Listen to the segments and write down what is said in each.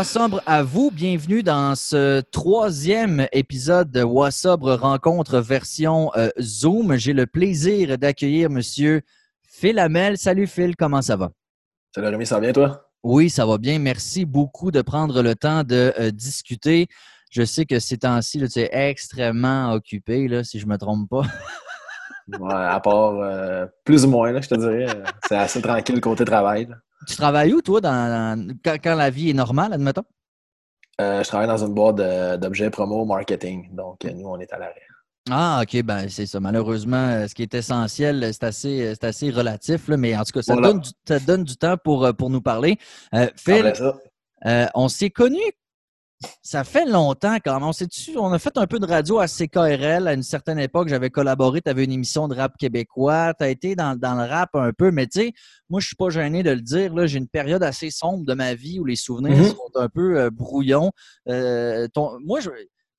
Wassobre à vous, bienvenue dans ce troisième épisode de Wassobre Rencontre version euh, Zoom. J'ai le plaisir d'accueillir Monsieur Phil Hamel. Salut Phil, comment ça va? Salut Rémi, ça va bien toi? Oui, ça va bien. Merci beaucoup de prendre le temps de euh, discuter. Je sais que ces temps-ci, tu es extrêmement occupé, là, si je ne me trompe pas. ouais, à part euh, plus ou moins, là, je te dirais. C'est assez tranquille côté travail. Tu travailles où, toi, dans, quand, la vie est normale, admettons? Euh, je travaille dans une boîte d'objets promo marketing. Donc, nous, on est à l'arrêt. Ah, OK, ben c'est ça. Malheureusement, ce qui est essentiel, c'est assez, assez relatif, là, mais en tout cas, ça, donne, du, ça donne du temps pour, pour nous parler. Euh, Phil, on s'est connus ça fait longtemps quand même. On, on a fait un peu de radio à CKRL à une certaine époque. J'avais collaboré, tu avais une émission de rap québécois. Tu as été dans, le rap un peu, mais tu sais, moi, je suis pas gêné de le dire. J'ai une période assez sombre de ma vie où les souvenirs mm-hmm. sont un peu euh, brouillons. Euh, moi,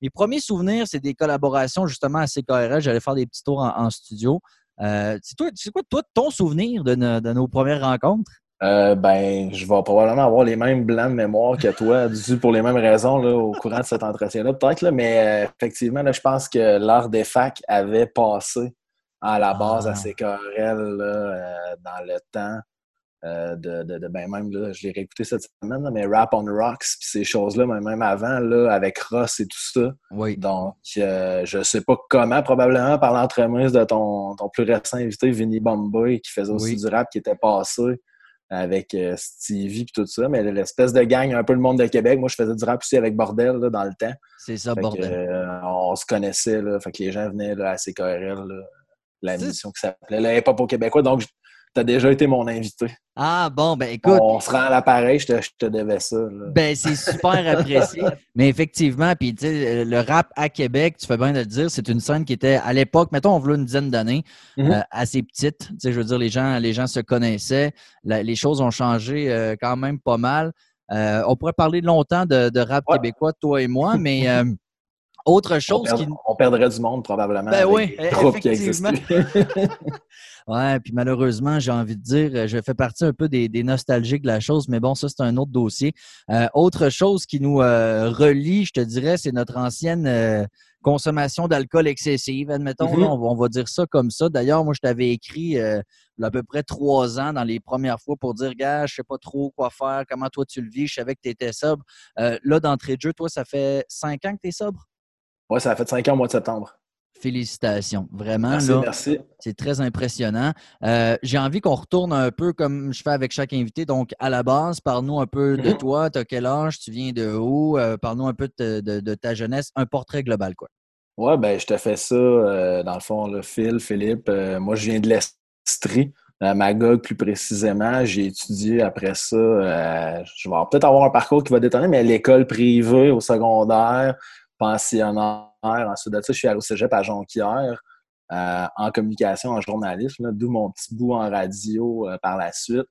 mes premiers souvenirs, c'est des collaborations justement à CKRL. J'allais faire des petits tours en, studio. Euh, c'est quoi, toi, ton souvenir de nos premières rencontres? Euh, ben, je vais probablement avoir les mêmes blancs de mémoire que toi, dû pour les mêmes raisons là, au courant de cet entretien-là, peut-être. Mais euh, effectivement, là, je pense que l'art des facs avait passé à la base à ces ah. querelles euh, dans le temps. de, de, ben même là, je l'ai réécouté cette semaine, mais Rap on Rocks, puis ces choses-là, même avant, là, avec Ross et tout ça. Oui. Donc, je sais pas comment, probablement par l'entremise de ton, ton plus récent invité, Vinny Bombay, qui faisait aussi du rap qui était passé avec euh, Stevie et tout ça, mais l'espèce de gang, un peu le monde de Québec. Moi, je faisais du rap aussi avec Bordel dans le temps. C'est ça, Bordel. Euh, on se connaissait, là, fait que les gens venaient là, à CKRL, la mission qui s'appelait le hip-hop au Québécois. Donc, tu as déjà été mon invité. Ah bon, ben écoute. On se rend à l'appareil, je te, je te devais ça. Ben c'est super apprécié. Mais effectivement, puis tu sais, le rap à Québec, tu fais bien de le dire, c'est une scène qui était à l'époque, mettons, on voulait une dizaine d'années, mm-hmm. euh, assez petite. Tu sais, je veux dire, les gens, les gens se connaissaient. les choses ont changé euh, quand même pas mal. Euh, on pourrait parler longtemps de, rap québécois, toi et moi, mais autre chose on, qui. On perdrait du monde probablement. Ben oui, effectivement. ouais, puis malheureusement, j'ai envie de dire, je fais partie un peu des, nostalgiques de la chose, mais bon, ça, c'est un autre dossier. Euh, autre chose qui nous euh, relie, je te dirais, c'est notre ancienne euh, consommation d'alcool excessive, admettons. Mm-hmm. on, va dire ça comme ça. D'ailleurs, moi, je t'avais écrit il y a à peu près trois ans dans les premières fois pour dire, gars, je sais pas trop quoi faire, comment toi tu le vis, je savais que tu étais sobre. là, d'entrée de jeu, toi, ça fait cinq ans que tu es sobre? Oui, ça a fait cinq ans au mois de septembre. Félicitations. Vraiment, merci, merci. c'est très impressionnant. Euh, j'ai envie qu'on retourne un peu comme je fais avec chaque invité. Donc, à la base, parle-nous un peu de mhm. toi. Tu as quel âge? Tu viens de où? Euh, parle-nous un peu de, ta jeunesse. Un portrait global, quoi. Oui, ben, je te fais ça, euh, dans le fond, le Phil, Philippe. moi, je viens de l'Estrie, à Magog plus précisément. J'ai étudié après ça. je vais peut-être avoir un parcours qui va détonner, mais l'école privée au secondaire, pensionnaire. Ensuite de ça, je suis allé au cégep à Jonquière euh, en communication, en journalisme, d'où mon petit bout en radio euh, par la suite.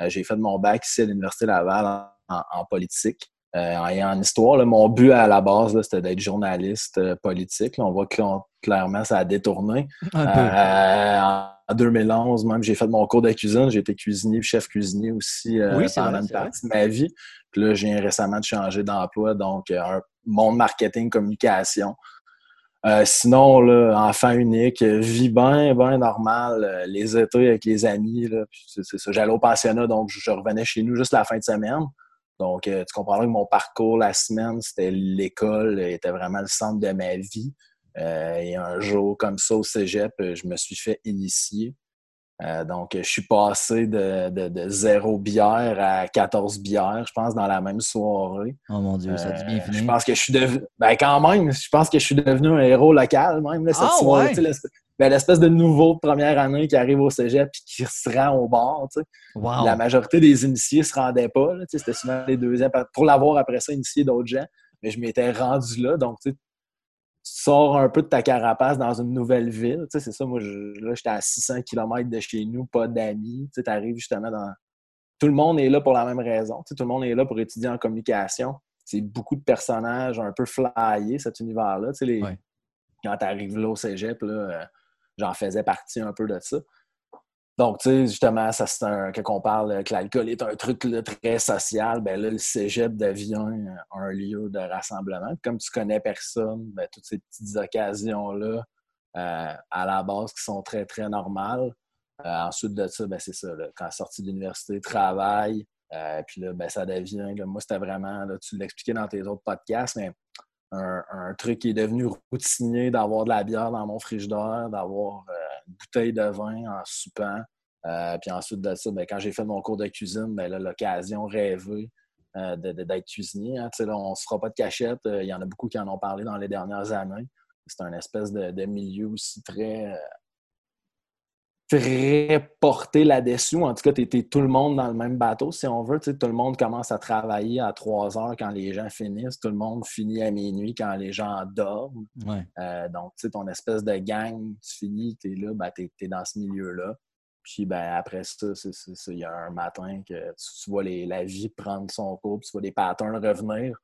Euh, j'ai fait mon bac ici à l'Université Laval en, politique. et en histoire, mon but à la base, c'était d'être journaliste politique. on voit que clairement, ça a détourné. en 2011, même, j'ai fait mon cours de cuisine. J'ai été cuisinier, chef cuisinier aussi pendant une partie de ma vie. Puis là, j'ai récemment changé d'emploi, donc un monde marketing, communication. Euh, sinon, là, enfant unique, vie bien, bien normal, euh, les étés avec les amis. C'est. J'allais au pensionnat, donc je revenais chez nous juste la fin de semaine. Donc, euh, tu comprendras que mon parcours la semaine, c'était l'école, était vraiment le centre de ma vie. et un jour comme ça au cégep, je me suis fait initier. Euh, donc, je suis passé de, de, zéro bière à 14 bières, je pense, dans la même soirée. Oh mon Dieu, ça a bien euh, fini. Je pense que je suis devenu. Ben, quand même, je pense que je suis devenu un héros local, même, cette ah, soirée. Ben, l'espèce de nouveau de première année qui arrive au cégep et qui se rend au bar. La majorité des initiés ne se rendaient pas. C'était souvent les deuxièmes. Pour l'avoir après ça, initié d'autres gens. Mais je m'étais rendu là. Donc, tu sors un peu de ta carapace dans une nouvelle ville. Tu sais, c'est ça, moi, là, j'étais à 600 km de chez nous, pas d'amis. Tu arrives justement dans... Tout le monde est là pour la même raison. Tu sais, tout le monde est là pour étudier en communication. C'est beaucoup de personnages un peu flyés, cet univers-là. Tu sais, les... Quand tu arrives là au cégep, là, euh, j'en faisais partie un peu de ça. Donc, tu sais, justement, ça c'est un, quand on parle que l'alcool est un truc très social, ben là, le cégep devient un lieu de rassemblement. comme tu connais personne, ben, toutes ces petites occasions-là, euh, à la base, qui sont très, très normales. Euh, ensuite de ça, ben, c'est ça, là, quand sorti de l'université, travail, euh, puis là, ben, ça devient, moi, c'était vraiment, tu l'expliquais dans tes autres podcasts, mais un, truc qui est devenu routinier d'avoir de la bière dans mon frigidaire, d'avoir bouteille de vin en soupant. puis ensuite de ça, ben, quand j'ai fait mon cours de cuisine, ben, l'occasion rêvée d'être cuisinier. Hein. Là, on ne se fera pas de cachette. Il y en a beaucoup qui en ont parlé dans les dernières années c'est un espèce de, milieu aussi très, euh, très porté là-dessus. En tout cas, tu es, tout le monde dans le même bateau, si on veut. tout le monde commence à travailler à 3 heures quand les gens finissent. Tout le monde finit à minuit quand les gens dorment. Euh, donc, tu sais, ton espèce de gang, tu finis, tu es là, ben, tu es, dans ce milieu-là. Puis ben, après ça, il y a un matin que tu, vois la vie prendre son cours, puis tu vois les patterns revenir.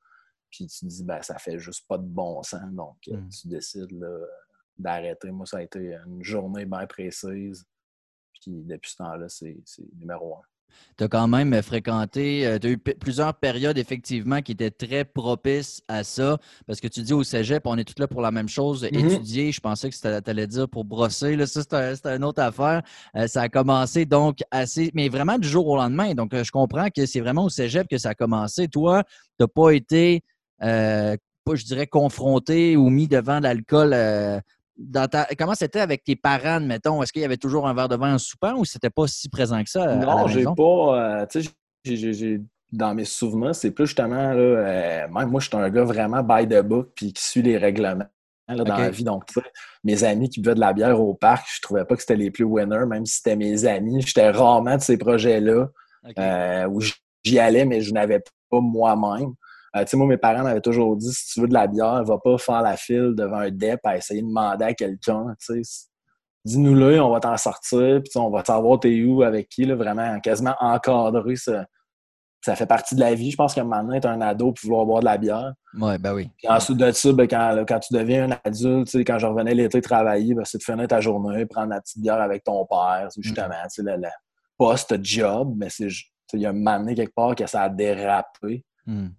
Puis tu te dis, ben, ça fait juste pas de bon sens. Donc, euh, mm. tu décides d'arrêter. Moi, ça a été une journée bien précise. Puis depuis ce temps-là, c'est numéro un. Tu as quand même fréquenté, euh, tu as eu plusieurs périodes effectivement qui étaient très propices à ça. Parce que tu dis au cégep, on est tous là pour la même chose, mm-hmm. étudier. Je pensais que tu allais dire pour brosser. Là, ça, c'est une autre affaire. Euh, ça a commencé donc assez, mais vraiment du jour au lendemain. Donc, je comprends que c'est vraiment au cégep que ça a commencé. Toi, tu n'as pas été euh, pas, je dirais, confronté ou mis devant l'alcool. Euh, comment c'était avec tes parents, mettons? Est-ce qu'il y avait toujours un verre de vin en soupant ou c'était pas si présent que ça? non, j'ai pas. Euh, tu sais, dans mes souvenirs, c'est plus justement, là, même moi, je suis un gars vraiment by the book puis qui suit les règlements. dans la vie. Donc, mes amis qui buvaient de la bière au parc, je trouvais pas que c'était les plus winners, même si c'était mes amis. J'étais rarement de ces projets-là où j'y allais, mais je n'avais pas moi-même. Euh, tu sais, moi, mes parents m'avaient toujours dit si tu veux de la bière, va pas faire la file devant un DEP à essayer de demander à quelqu'un. Dis-nous-le, on va t'en sortir, puis on va savoir t'es où, avec qui, là, vraiment quasiment encadré. Ça, ça fait partie de la vie. Je pense un moment donné, un ado pour vouloir boire de la bière. Oui, ben oui. Puis ensuite de ça, ben, quand, quand, tu deviens un adulte, quand je revenais l'été travailler, ben, c'est de finir ta journée, prendre la petite bière avec ton père, justement, mm. tu sais, le, post-job, mais c'est il y a un moment donné quelque part que ça a dérapé.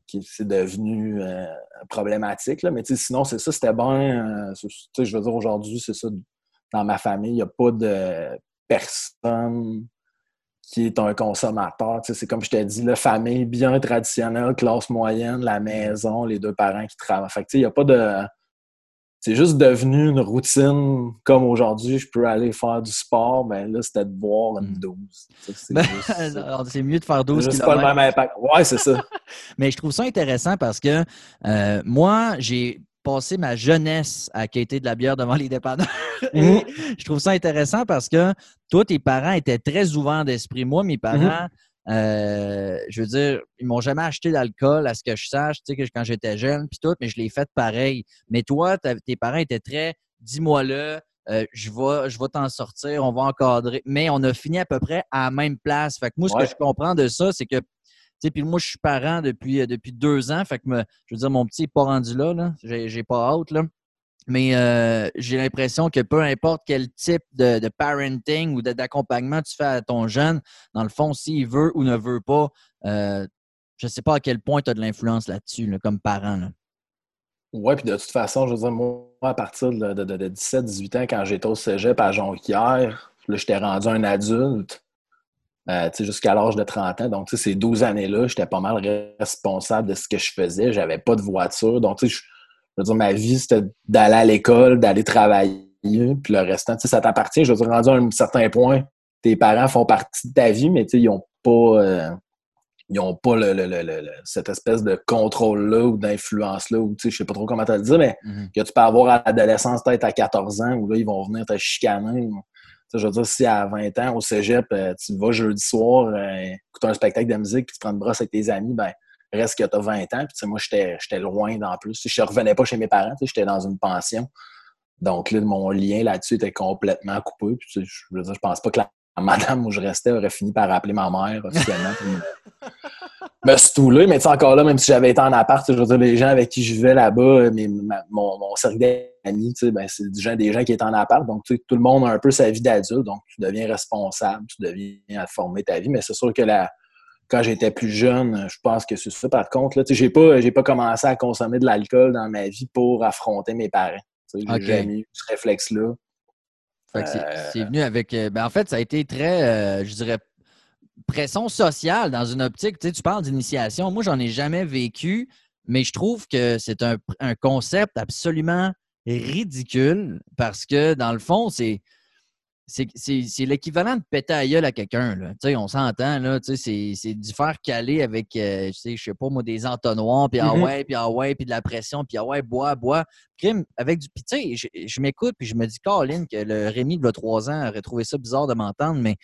Qui c'est devenu euh, problématique. Là. Mais sinon, c'est ça, c'était bon. Euh, je veux dire, aujourd'hui, c'est ça. Dans ma famille, il n'y a pas de personne qui est un consommateur. C'est comme je t'ai dit, la famille bien traditionnelle, classe moyenne, la maison, les deux parents qui travaillent. Il n'y a pas de c'est juste devenu une routine comme aujourd'hui, je peux aller faire du sport, ben là, c'était de boire une 12. Hmm. Ben, c'est mieux de faire 12 C'est pas le même impact. Ouais, c'est ça. Mais je trouve ça intéressant parce que euh, moi, j'ai passé ma jeunesse à quêter de la bière devant les dépanneurs. Mmh. je trouve ça intéressant parce que toi, tes parents étaient très ouverts d'esprit. Moi, mes mmh parents, euh, je veux dire, ils m'ont jamais acheté d'alcool, à ce que je sache, tu sais, que quand j'étais jeune, puis tout, mais je l'ai fait pareil. Mais toi, tes parents étaient très, dis-moi-le, euh, je vais, je vais t'en sortir, on va encadrer. Mais on a fini à peu près à la même place. Fait que moi, ce que je comprends de ça, c'est que, tu sais, puis moi, je suis parent depuis, euh, depuis deux ans. Fait que, je veux dire, mon petit n'est pas rendu là, là. J'ai pas hâte, là. Mais euh, j'ai l'impression que peu importe quel type de, parenting ou d'accompagnement tu fais à ton jeune, dans le fond, s'il veut ou ne veut pas, euh, je ne sais pas à quel point tu as de l'influence là-dessus, comme parent. Oui, puis de toute façon, je veux dire, moi, à partir de, 17-18 ans, quand j'étais au cégep à Jonquière, là, j'étais rendu un adulte, euh, jusqu'à l'âge de 30 ans. Donc, ces 12 années-là, j'étais pas mal responsable de ce que je faisais. J'avais pas de voiture. Donc, sais, je veux dire, ma vie, c'était d'aller à l'école, d'aller travailler, puis le restant, tu sais, ça t'appartient. Je veux dire, rendu à un certain point, tes parents font partie de ta vie, mais tu sais, ils n'ont pas, euh, ils ont pas le, cette espèce de contrôle-là ou d'influence-là, ou tu sais, je sais pas trop comment te le dire, mais mm-hmm. que tu peux avoir à l'adolescence, peut-être à 14 ans, où là, ils vont venir te chicaner. je veux dire, si à 20 ans, au cégep, euh, tu vas jeudi soir, euh, écouter un spectacle de musique, puis tu prends une brosse avec tes amis, ben reste que tu as 20 ans. Puis, moi, j'étais loin d'en plus. Je ne revenais pas chez mes parents, j'étais dans une pension. Donc, là, mon lien là-dessus était complètement coupé. Puis, je veux dire, je pense pas que madame où je restais aurait fini par appeler ma mère officiellement. me stoulé, mais encore là, même si j'avais été en appart, les gens avec qui je vivais là-bas, mon, mon cercle d'amis, ben, c'est des gens qui étaient en appart, donc tout le monde a un peu sa vie d'adulte, donc tu deviens responsable, tu deviens à former ta vie, mais c'est sûr que la, quand j'étais plus jeune, je pense que c'est ça. Par contre, là, j'ai pas, j'ai pas commencé à consommer de l'alcool dans ma vie pour affronter mes parents. J'ai jamais eu ce réflexe-là. C'est venu avec. Euh, ben en fait, ça a été très, euh, je dirais, pression sociale dans une optique. Tu, sais, tu parles d'initiation. Moi, j'en ai jamais vécu, mais je trouve que c'est un, un, concept absolument ridicule parce que, dans le fond, c'est c'est l'équivalent de péter à gueule à quelqu'un. On s'entend, là, c'est d'y faire caler avec, euh, je sais pas moi, des entonnoirs, puis ah mm-hmm. ouais, puis ah ouais, puis de la pression, puis ah ouais, bois, bois. Crime, avec du. Puis sais, je, m'écoute, puis je me dis, Caroline, que le Rémi de trois ans aurait trouvé ça bizarre de m'entendre, mais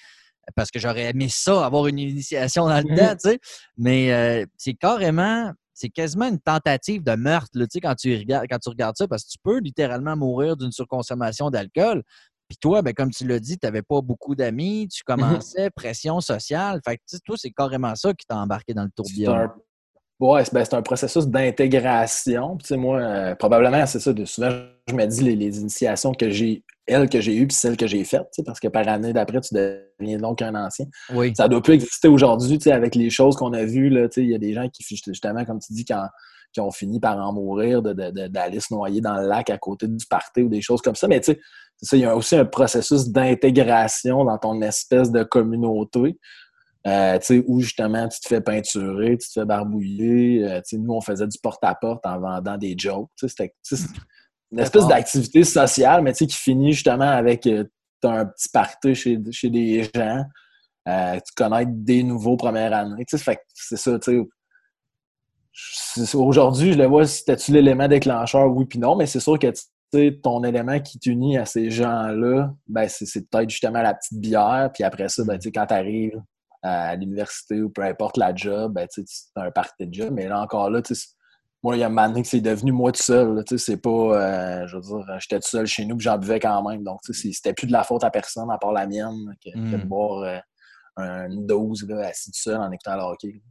parce que j'aurais aimé ça, avoir une initiation dans le mm-hmm. temps, tu sais. Mais euh, c'est carrément c'est quasiment une tentative de meurtre là, quand, tu regardes, quand tu regardes ça, parce que tu peux littéralement mourir d'une surconsommation d'alcool. Puis toi, ben, comme tu l'as dit, tu n'avais pas beaucoup d'amis, tu mmh commençais, pression sociale. Fait que toi, c'est carrément ça qui t'a embarqué dans le tourbillon. Oui, ben, c'est un processus d'intégration. Tu sais, moi, euh, probablement, c'est ça. De, souvent, je me dis les, initiations que j'ai, elles que j'ai eues, puis celles que j'ai faites, tu sais, parce que par année d'après, tu deviens donc un ancien. Oui. Ça ne doit plus exister aujourd'hui, tu sais, avec les choses qu'on a vues. Tu sais, il y a des gens qui, justement, comme tu dis, qui ont fini par en mourir, d'aller se noyer dans le lac à côté du party ou des choses comme ça. Mais tu sais, il y a aussi un processus d'intégration dans ton espèce de communauté. Euh, où justement tu te fais peinturer, tu te fais barbouiller. Euh, nous, on faisait du porte-à-porte en vendant des jokes. C'était une espèce d'activité sociale, mais qui finit justement avec euh, un petit party chez, chez des gens. tu connais des nouveaux premières années. C'est ça, Aujourd'hui, je le vois, c'était-tu l'élément déclencheur, oui puis non, mais c'est sûr que ton élément qui t'unit à ces gens-là, ben, c'est peut-être justement la petite bière. Puis après ça, ben, quand tu arrives à l'université ou peu importe la job, ben, tu as un party de job. Mais là encore là, moi, il y a un moment donné que c'est devenu moi tout seul. C'est pas, euh, je veux dire, j'étais tout seul chez nous, puis j'en buvais quand même. Donc, c'était plus de la faute à personne à part la mienne que, de hmm. boire euh, une dose là, assis tout seul en écoutant le hockey.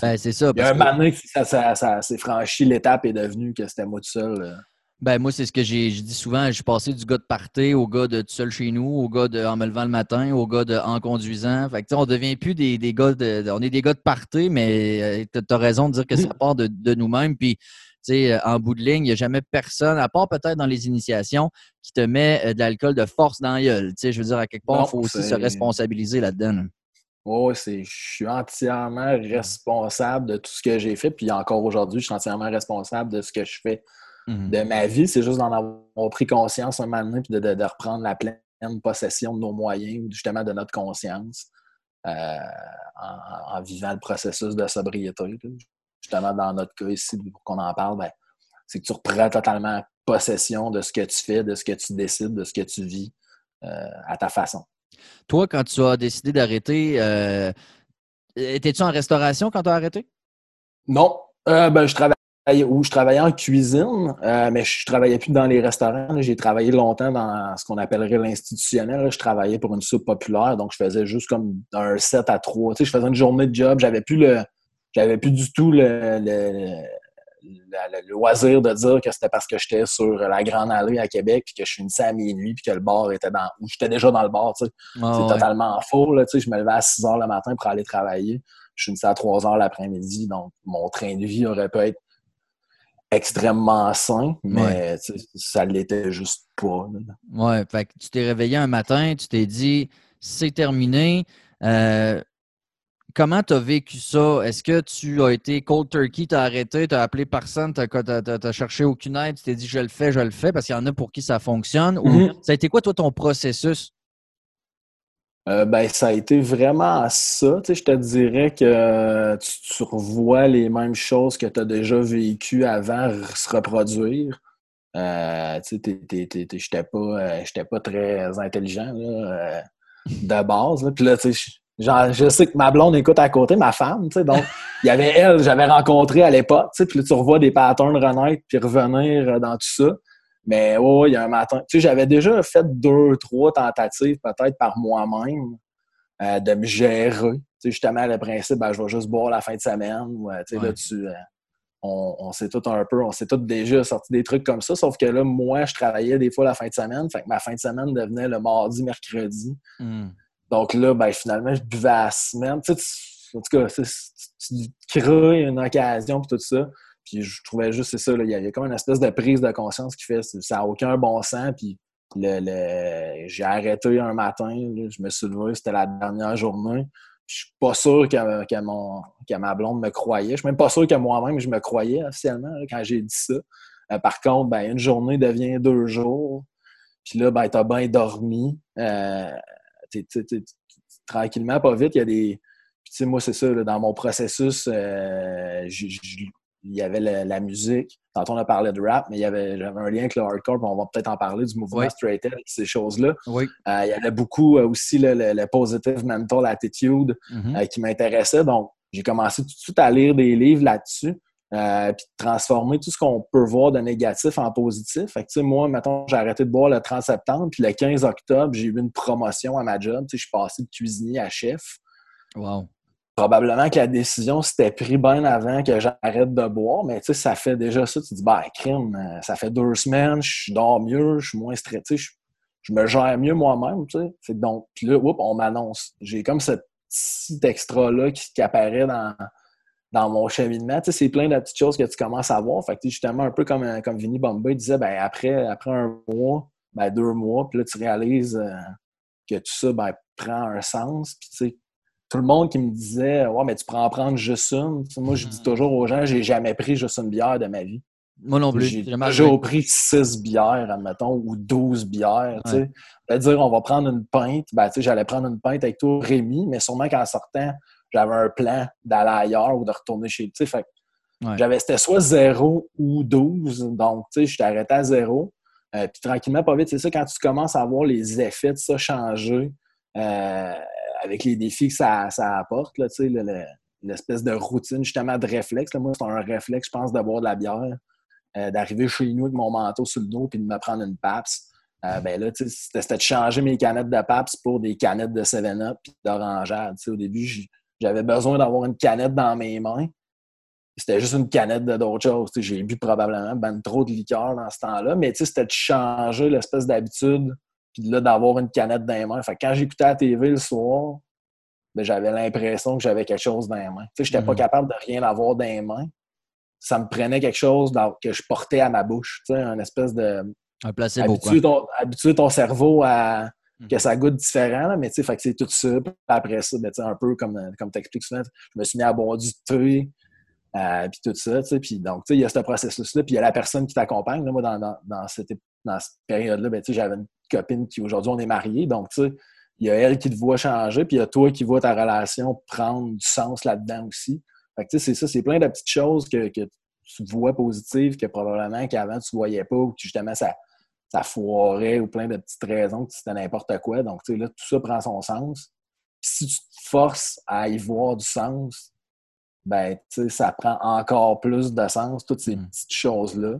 Ben, c'est ça. Il y a un moment donné que ça, ça, ça s'est franchi, l'étape est devenue que c'était moi tout seul. Ben, moi, c'est ce que j'ai dit souvent. Je suis passé du gars de party au gars de tout seul chez nous, au gars de en me levant le matin, au gars de en conduisant. Fait que, on devient plus des, des gars de, On est des gars de party, mais euh, tu as raison de dire que ça part de, de nous-mêmes. Puis, sais, en bout de ligne, il n'y a jamais personne, à part peut-être dans les initiations, qui te met euh, de l'alcool de force dans la gueule. Je veux dire, à quelque part, il faut aussi se responsabiliser là-dedans. Oui, je suis entièrement responsable de tout ce que j'ai fait. Puis encore aujourd'hui, je suis entièrement responsable de ce que je fais Mhm. de ma vie. C'est juste d'en avoir pris conscience un moment donné, puis de, reprendre la pleine possession de nos moyens, justement de notre conscience, euh, en, vivant le processus de sobriété. Justement, dans notre cas ici, pour qu'on en parle, ben, c'est que tu reprends totalement possession de ce que tu fais, de ce que tu décides, de ce que tu vis euh, à ta façon. Toi, quand tu as décidé d'arrêter, euh, étais-tu en restauration quand tu as arrêté? Non. ben, je travaillais où je travaillais en cuisine, euh, mais je travaillais plus dans les restaurants. J'ai travaillé longtemps dans ce qu'on appellerait l'institutionnel. Je travaillais pour une soupe populaire, donc je faisais juste comme un 7 à 3. Tu sais, je faisais une journée de job. J'avais plus le. J'avais plus du tout le, le, loisir de dire que c'était parce que j'étais sur la Grande Allée à Québec puis que je finissais à minuit puis que le bar était dans. ou j'étais déjà dans le bar. Tu sais. Ah c'est totalement faux. Là, tu sais, je me levais à 6 heures le matin pour aller travailler. Je finissais à 3 heures l'après-midi. Donc, mon train de vie aurait pu être extrêmement sain, mais ça l'était juste pas. Ouais, fait que tu t'es réveillé un matin, tu t'es dit c'est terminé. Euh, comment tu as vécu ça? Est-ce que tu as été cold turkey, tu as arrêté, tu as appelé personne, tu n'as cherché aucune aide, tu t'es dit je le fais, je le fais, parce qu'il y en a pour qui ça fonctionne? Ou mm-hmm. ça a été quoi, toi, ton processus? Euh, ben, ça a été vraiment ça. Tu sais, je te dirais que tu, revois les mêmes choses que tu as déjà vécues avant se reproduire. Euh, tu sais, j'étais pas, euh, pas très intelligent là, de base. Puis là, tu sais, je sais que ma blonde écoute à côté, ma femme, tu sais, donc il y avait elle, j'avais rencontré à l'époque, tu sais, puis là, tu revois des patterns renaître puis revenir dans tout ça. Mais oh, il y a un matin. Tu sais, j'avais déjà fait deux, trois tentatives peut-être par moi-même de me gérer. justement, le principe, ben, je vais juste boire la fin de semaine. Ou, là, tu, on, s'est tout un peu, on s'est tout déjà sorti des trucs comme ça, sauf que là, moi, je travaillais des fois la fin de semaine, fait que ma fin de semaine devenait le mardi, mercredi. Hmm. Donc là, ben, finalement, je buvais à la semaine. Tu sais, en tout cas, tu, crées une occasion pour tout ça. Puis je trouvais juste, c'est ça, il y avait comme une espèce de prise de conscience qui fait ça n'a aucun bon sens. Puis le, j'ai arrêté un matin, je me suis levé, c'était la dernière journée je suis pas sûr que, ma blonde me croyait. Je suis même pas sûr que moi-même je me croyais officiellement quand j'ai dit ça. Euh, par contre, ben, une journée devient deux jours. Puis là, ben, as bien dormi. Euh, tranquillement, pas vite, il y a des. Puis, moi, c'est ça, dans mon processus, euh, il y avait la, musique. Tantôt, on a parlé de rap, mais il y avait, j'avais un lien avec le hardcore, on va peut-être en parler du mouvement straight edge, ces choses-là. Oui. Euh, il y avait beaucoup euh, aussi le, positive mental attitude mm-hmm. qui m'intéressait. Donc, j'ai commencé tout de suite à lire des livres là-dessus. Puis transformer tout ce qu'on peut voir de négatif en positif. Fait que, moi, mettons, j'ai arrêté de boire le 30 septembre, puis le 15 octobre, j'ai eu une promotion à ma job. Je suis passé de cuisinier à chef. Wow probablement que la décision s'était prise bien avant que j'arrête de boire, mais tu sais, ça fait déjà ça. Tu te dis, bah, crime, euh, ça fait deux semaines, je dors mieux, je suis moins stressé, je, me gère mieux moi-même, tu sais. Donc, puis là, on m'annonce. J'ai comme ce petit extra-là qui, apparaît dans, dans mon cheminement. Tu sais, c'est plein de petites choses que tu commences à voir. Fait que, justement, un peu comme, euh, comme Vinny Bombay disait, ben, après, après un mois, ben, deux mois, puis là, tu réalises euh, que tout ça, ben, prend un sens. Puis, tu sais, tout le monde qui me disait Ouais, mais tu prends en prendre juste une. Moi, je dis hmm. toujours aux gens j'ai jamais pris juste une bière de ma vie. Moi non plus. J'ai toujours pris six bières, admettons, ou douze bières. Ouais. Tu dire on va prendre une pinte. Ben, j'allais prendre une pinte avec toi, Rémi, mais sûrement qu'en sortant, j'avais un plan d'aller ailleurs ou de retourner chez tu fait J'avais, c'était soit zéro ou douze. Donc, tu sais, je arrêté à zéro. Euh, puis tranquillement, pas vite, c'est ça, quand tu commences à voir les effets de ça changer, euh, avec les défis que ça, apporte, l'espèce de routine, justement, de réflexe. moi, c'est un réflexe, je pense, de boire de la bière, euh, d'arriver chez nous avec mon manteau sur le dos puis de me prendre une PAPS. Euh, ben là, c'était de changer mes canettes de PAPS pour des canettes de 7-Up puis d'orangeade. Au début, j'avais besoin d'avoir une canette dans mes mains. C'était juste une canette d'autre chose. J'ai bu probablement ben trop de liqueur dans ce temps-là, mais c'était de changer l'espèce d'habitude puis là, d'avoir une canette dans les mains. Fait quand j'écoutais la TV le soir, ben, j'avais l'impression que j'avais quelque chose dans les mains. Sais, j'étais pas mhm. capable de rien avoir dans les mains. Ça me prenait quelque chose que je portais à ma bouche. Tu sais, un espèce de... Un placebo, habituer ton, habituer ton cerveau à. Que ça goûte différent, mais tu sais, c'est tout ça. après ça, ben, un peu comme, comme tu expliques souvent, je me suis mis à boire du thé, euh, puis tout ça, tu sais, puis donc, tu sais, il y a ce processus-là, puis il y a la personne qui t'accompagne. Moi, dans, dans, dans cette, dans cette période-là, ben, tu sais, j'avais une copine qui, aujourd'hui, on est mariés, donc, tu sais, il y a elle qui te voit changer, puis il y a toi qui vois ta relation prendre du sens là-dedans aussi. Fait que, tu sais, c'est ça, c'est plein de petites choses que, que tu vois positives que probablement qu'avant, tu voyais pas, ou que justement, ça, ça foirait, ou plein de petites raisons que c'était n'importe quoi. Donc, tu sais, là, tout ça prend son sens. si tu te forces à y voir du sens, ben, ça prend encore plus de sens, toutes ces mm. petites choses-là.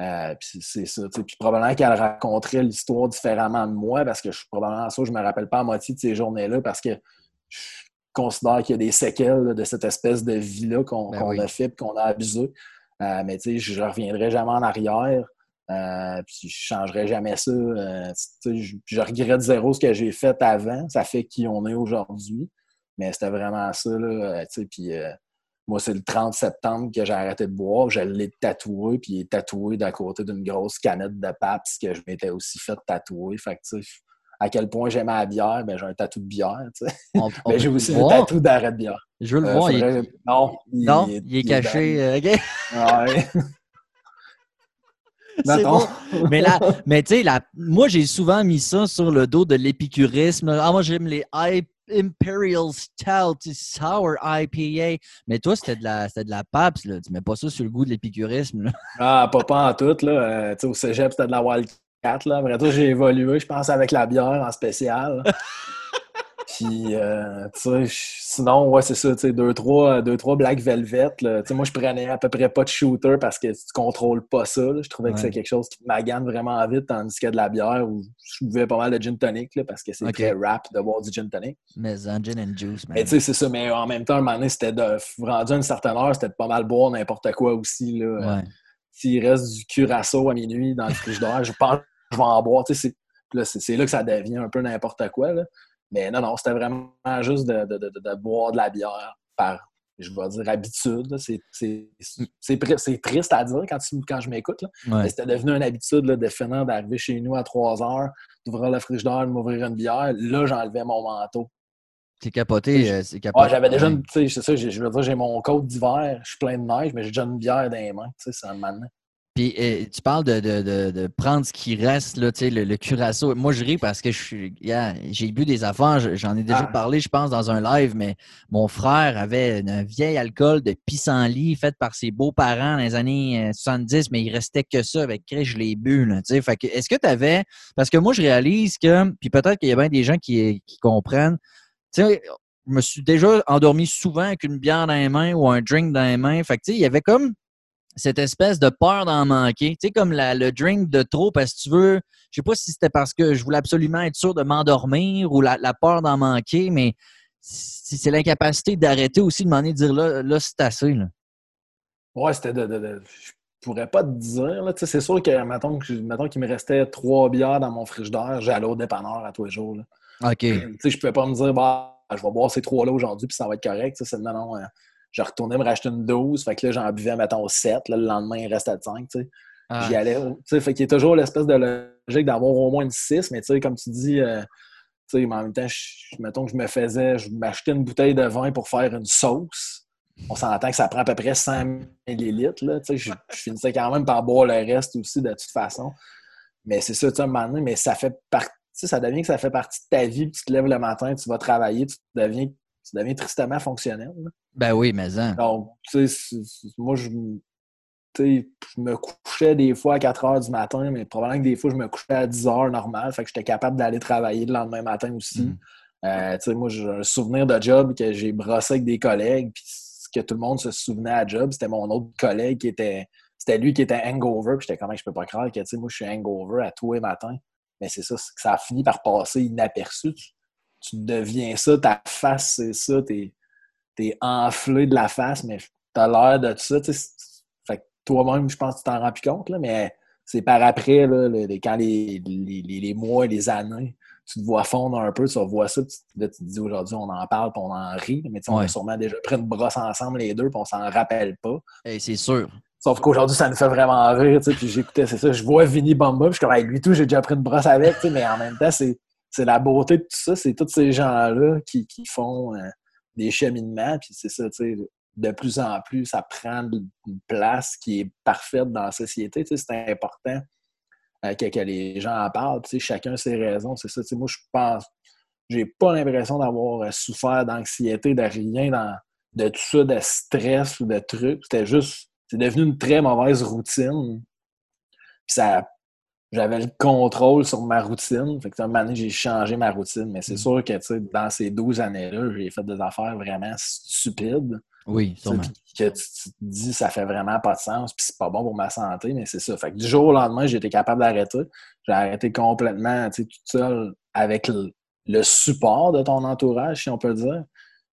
Euh, puis c'est ça. Puis probablement qu'elle raconterait l'histoire différemment de moi parce que je suis probablement ça, je me rappelle pas à moitié de ces journées-là parce que je considère qu'il y a des séquelles de cette espèce de vie-là qu'on ben a fait qu'on a abusé. Euh, mais tu sais, je reviendrai jamais en arrière. Euh, puis je changerai jamais ça. je, je, regrette zéro ce que j'ai fait avant. Ça fait qui on est aujourd'hui. Mais c'était vraiment ça. Là, puis moi, c'est le 30 septembre que j'ai arrêté de boire. Je l'ai tatoué, puis il est tatoué d'à côté d'une grosse canette de Paps que je m'étais aussi fait tatouer. Fait que, à quel point j'aimais la bière, ben, j'ai un tatou de bière, j'ai aussi un tatou d'arrêt de bière. Je veux le euh, voir. Il... Non, il, non, il est, caché. Euh. Ouais. Bon. Mais là, mais tu sais, moi j'ai souvent mis ça sur le dos de l'épicurisme. Ah, moi j'aime les Imperial Stout Sour IPA. Mais toi, c'était de la, de la PAPS, là. Tu mets pas ça sur le goût de l'épicurisme, Ah, pas, pas en tout, là. Euh, sais, au cégep, c'était de la Wildcat, là. Après tout, j'ai évolué, je pense, avec la bière en spécial. Puis, euh, tu sais, sinon, ouais, c'est ça, tu sais, deux, trois, deux, trois Black Velvet. Là. Tu sais, moi, je prenais à peu près pas de shooter parce que tu contrôles pas ça. Je trouvais que c'est quelque chose qui m'agane vraiment vite, tandis qu'il y a de la bière où je buvais pas mal de gin tonic là, parce que c'est très rap de boire du gin tonic. Mais un gin and juice, man. Mais tu sais, c'est ça. Mais en même temps, un moment donné, c'était de rendu à une certaine heure, c'était de pas mal boire n'importe quoi aussi. Là. Ouais. S'il reste du curaçao à minuit dans le frigidaire, je pense que je vais en boire. Tu sais, c'est là que ça devient un peu n'importe quoi. Là. Mais non, non, c'était vraiment juste de, de, de, de, boire de la bière par, je vais dire, habitude. C'est triste à dire quand, tu, quand je m'écoute. Mais c'était devenu une habitude là, de finir d'arriver chez nous à 3 heures, d'ouvrir le frigidaire, de m'ouvrir une bière. Là, j'enlevais mon manteau. C'est capoté, euh, c'est capoté. j'avais déjà une, tu sais, c'est ça, je veux dire, j'ai mon coat d'hiver, je suis plein de neige, mais j'ai déjà une bière dans les mains, tu sais, c'est un maintenant. Puis euh, tu parles de, prendre ce qui reste, là, le, le curaçao. Moi, je ris parce que j'ai bu des affaires, j'en ai déjà ah. parlé, je pense, dans un live, mais mon frère avait un vieil alcool de pissenlit fait par ses beaux-parents dans les années 70, euh, mais il restait que ça. Avec je l'ai bu. Que, est-ce que tu avais. Parce que moi, je réalise que. Puis peut-être qu'il y a bien des gens qui, qui comprennent. Tu sais, je me suis déjà endormi souvent avec une bière dans les mains ou un drink dans les mains. Fait que, tu sais, il y avait comme cette espèce de peur d'en manquer. Tu sais, comme le drink de trop parce que tu veux. Je sais pas si c'était parce que je voulais absolument être sûr de m'endormir ou la, peur d'en manquer, mais c'est l'incapacité d'arrêter aussi de m'en dire là, là c'est assez. Là. Ouais, c'était de, de, Je pourrais pas te dire. C'est sûr que, mettons, qu'il me restait trois bières dans mon frigidaire, j'allais au dépanneur à tous les jours. Là. OK. Tu sais, je pouvais pas me dire, bah, je vais boire ces trois-là aujourd'hui, puis ça va être correct. C'est, non, non, hein je retournais me racheter une 12. Fait que là, j'en buvais, mettons, 7. Là, le lendemain, il restait 5. Tu sais. Ah. J'y allais. Tu sais, fait qu'il y a toujours l'espèce de logique d'avoir au moins une 6. Mais tu sais, comme tu dis, euh, tu sais, en même temps, mettons que je me faisais, je m'achetais une bouteille de vin pour faire une sauce. On s'entend que ça prend à peu près 100 millilitres. Là, tu sais, je, finissais quand même par boire le reste aussi de toute façon. Mais c'est ça, tu sais, un moment donné, mais ça fait partie. Ça devient que ça fait partie de ta vie, tu te lèves le matin, tu vas travailler, tu deviens tu deviens tristement fonctionnel. Ben oui, mais ça. Donc, tu sais, moi, je, je me couchais des fois à 4 heures du matin, mais probablement que des fois, je me couchais à 10 heures normal. Fait que j'étais capable d'aller travailler le lendemain matin aussi. Mm. Euh, tu sais, moi, j'ai un souvenir de job que j'ai brossé avec des collègues, puis que tout le monde se souvenait à job, c'était mon autre collègue qui était. C'était lui qui était hangover, puis j'étais comme, je peux pas croire que, tu sais, moi, je suis hangover à tous les matins. Mais c'est ça, ça a fini par passer inaperçu tu deviens ça, ta face, c'est ça, t'es es enflé de la face, mais t'as l'air de ça. Fait que toi-même, je pense que tu t'en rends plus compte, là, mais c'est par après, là, quand les, les, les, mois et les années, tu te vois fondre un peu, tu vois ça, tu, là, tu te dis aujourd'hui, on en parle, puis on en rit, mais on a sûrement déjà pris une brosse ensemble les deux, puis on s'en rappelle pas. c'est sûr. Sauf qu'aujourd'hui, ça nous fait vraiment rire, puis j'écoutais, c'est ça, je vois Vinny Bamba, puis je suis comme, lui tout, j'ai déjà pris une brosse avec, mais en même temps, c'est c'est la beauté de tout ça, c'est tous ces gens-là qui, font euh, des cheminements, puis c'est ça, tu sais, de plus en plus, ça prend une place qui est parfaite dans la société, tu sais, c'est important euh, que, les gens en parlent, tu sais, chacun ses raisons, c'est ça, tu sais, moi, je pense, j'ai pas l'impression d'avoir euh, souffert d'anxiété, de rien, dans, de tout ça, de stress ou de trucs, c'était juste, c'est devenu une très mauvaise routine, j'avais le contrôle sur ma routine. Fait que, un moment donné, j'ai changé ma routine. Mais c'est mm. sûr que dans ces 12 années-là, j'ai fait des affaires vraiment stupides. Oui, sûrement. Que tu, te dis, ça fait vraiment pas de sens, puis c'est pas bon pour ma santé, mais c'est ça. Fait que du jour au lendemain, été capable d'arrêter. J'ai arrêté complètement, tu sais, toute seule avec le, support de ton entourage, si on peut dire.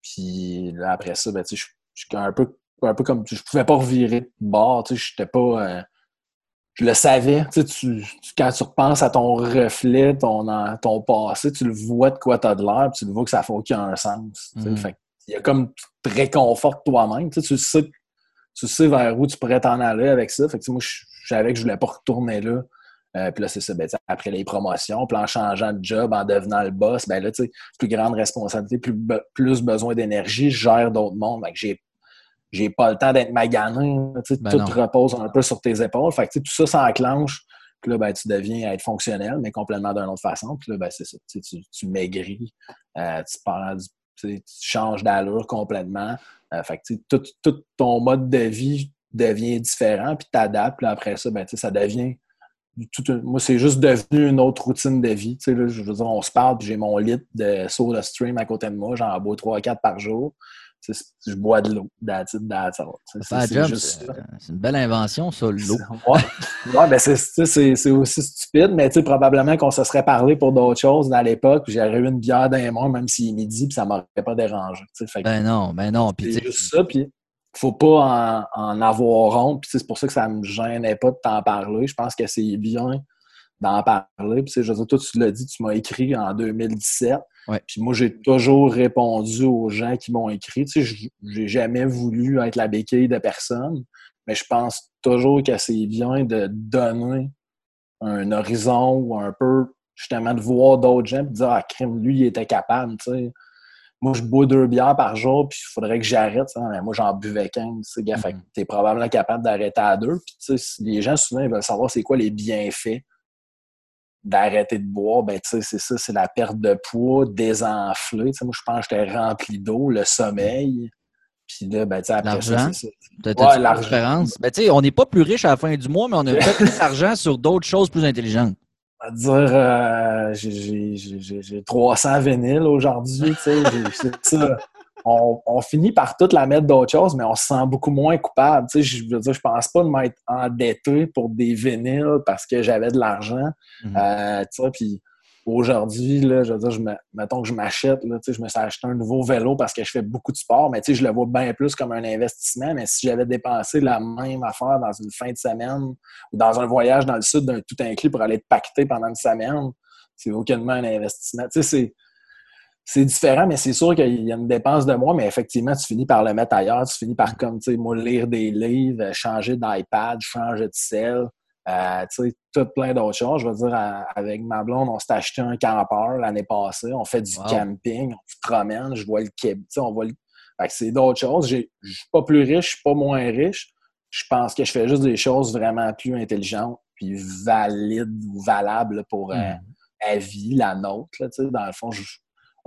Puis après ça, ben, tu sais, je suis un peu, un peu comme. Je pouvais pas revirer de bord, tu sais, j'étais pas. Euh, je le savais. Tu, tu, quand tu repenses à ton reflet, ton, ton passé, tu le vois de quoi tu as de l'air, puis tu le vois que ça fait aucun sens. Mm. Fait, il y a comme tu te réconfortes toi-même. Tu, tu, sais, tu sais vers où tu pourrais t'en aller avec ça. Fait que, moi, je, savais que je voulais pas retourner là. Euh, puis là, c'est ça, ben, après les promotions, puis en changeant de job, en devenant le boss, ben là, tu sais, plus grande responsabilité, plus, plus besoin d'énergie, je gère d'autres mondes. j'ai j'ai pas le temps d'être magané. Ben tout repose un peu sur tes épaules. Fait que, tout ça s'enclenche. Puis là, ben, tu deviens être fonctionnel, mais complètement d'une autre façon. Puis là, ben, c'est ça. Tu, tu maigris, euh, tu, tu changes d'allure complètement. Euh, fait que, tout, tout, ton mode de vie devient différent, puis tu t'adaptes. Puis après ça, ben, ça devient moi, c'est juste devenu une autre routine de vie. Là, je veux dire, on se parle, puis j'ai mon litre de soda stream à côté de moi. J'en bois 3-4 par jour. Je bois de l'eau. C'est une belle invention, ça, l'eau. Ouais, ben c'est aussi stupide, mais probablement qu'on se serait parlé pour d'autres choses dans l'époque. J'aurais eu une bière dans les mains, même s'il est midi, puis ça m'aurait pas dérangé. ben non, ben non. C'est juste ça, puis faut pas en, avoir honte. Puis c'est pour ça que ça me gênait pas de t'en parler. Je pense que c'est bien d'en parler. Puis, je veux dire, toi, tu l'as dit, tu m'as écrit en 2017. Puis moi, j'ai toujours répondu aux gens qui m'ont écrit. Tu sais, j'ai jamais voulu être la béquille de personne, mais je pense toujours que c'est bien de donner un horizon ou un peu, justement, de voir d'autres gens et de dire, ah, crime, lui, il était capable, tu sais moi, je bois deux bières par jour, puis il faudrait que j'arrête. Mais moi, j'en buvais 15. Tu mm-hmm. es probablement capable d'arrêter à deux. Puis, les gens, souvent, ils veulent savoir c'est quoi les bienfaits d'arrêter de boire. Ben, c'est ça, c'est la perte de poids, désenfler. moi, je pense que j'étais rempli d'eau, le sommeil. Puis là, ben, après l'argent? Ouais, l'argent. Ben, on n'est pas plus riche à la fin du mois, mais on a peut-être plus d'argent sur d'autres choses plus intelligentes à dire euh, j'ai 300 vinyles aujourd'hui, On, on, finit par tout la mettre d'autres choses, mais on se sent beaucoup moins coupable. Je veux dire, je pense pas de m'être endetté pour des vinyles parce que j'avais de l'argent. Mm puis Aujourd'hui, je veux dire, je me, mettons que je m'achète, là, je me suis acheté un nouveau vélo parce que je fais beaucoup de sport, mais je le vois bien plus comme un investissement. Mais si j'avais dépensé la même affaire dans une fin de semaine ou dans un voyage dans le sud d'un tout inclus pour aller te pacter pendant une semaine, c'est aucunement un investissement. C'est, c'est différent, mais c'est sûr qu'il y a une dépense de moi, mais effectivement, tu finis par le mettre ailleurs. Tu finis par, comme, tu sais, moi, lire des livres, changer d'iPad, changer de sel. Euh, tu sais, tout plein d'autres choses. Je veux dire, avec ma blonde, on s'est acheté un campeur l'année passée. On fait du camping, on se promène, je vois le Québec. On voit le... c'est d'autres choses. Je suis pas plus riche, je suis pas moins riche. Je pense que je fais juste des choses vraiment plus intelligentes puis valides ou valables pour euh, mm. la vie, la nôtre. Là, dans le fond, je,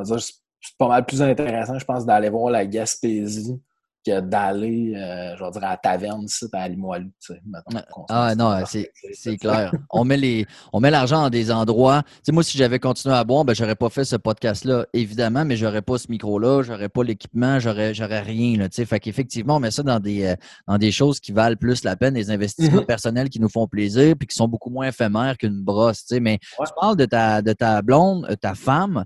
c'est pas mal plus intéressant, je pense, d'aller voir la Gaspésie que d'aller, euh, je vais dire, à la taverne ici, à Limoilou. Tu sais, ah non, c'est clair. on met les, on met l'argent dans des endroits. Tu sais, moi, si j'avais continué à boire, ben, j'aurais pas fait ce podcast-là, évidemment, mais j'aurais pas ce micro-là, j'aurais pas l'équipement, j'aurais, rien. Là, tu sais. Fait qu'effectivement, on met ça dans des, euh, dans des choses qui valent plus la peine, des investissements mm-hmm. personnels qui nous font plaisir, puis qui sont beaucoup moins éphémères qu'une brosse. Tu sais. Mais tu parles de ta, de ta blonde, euh, ta femme.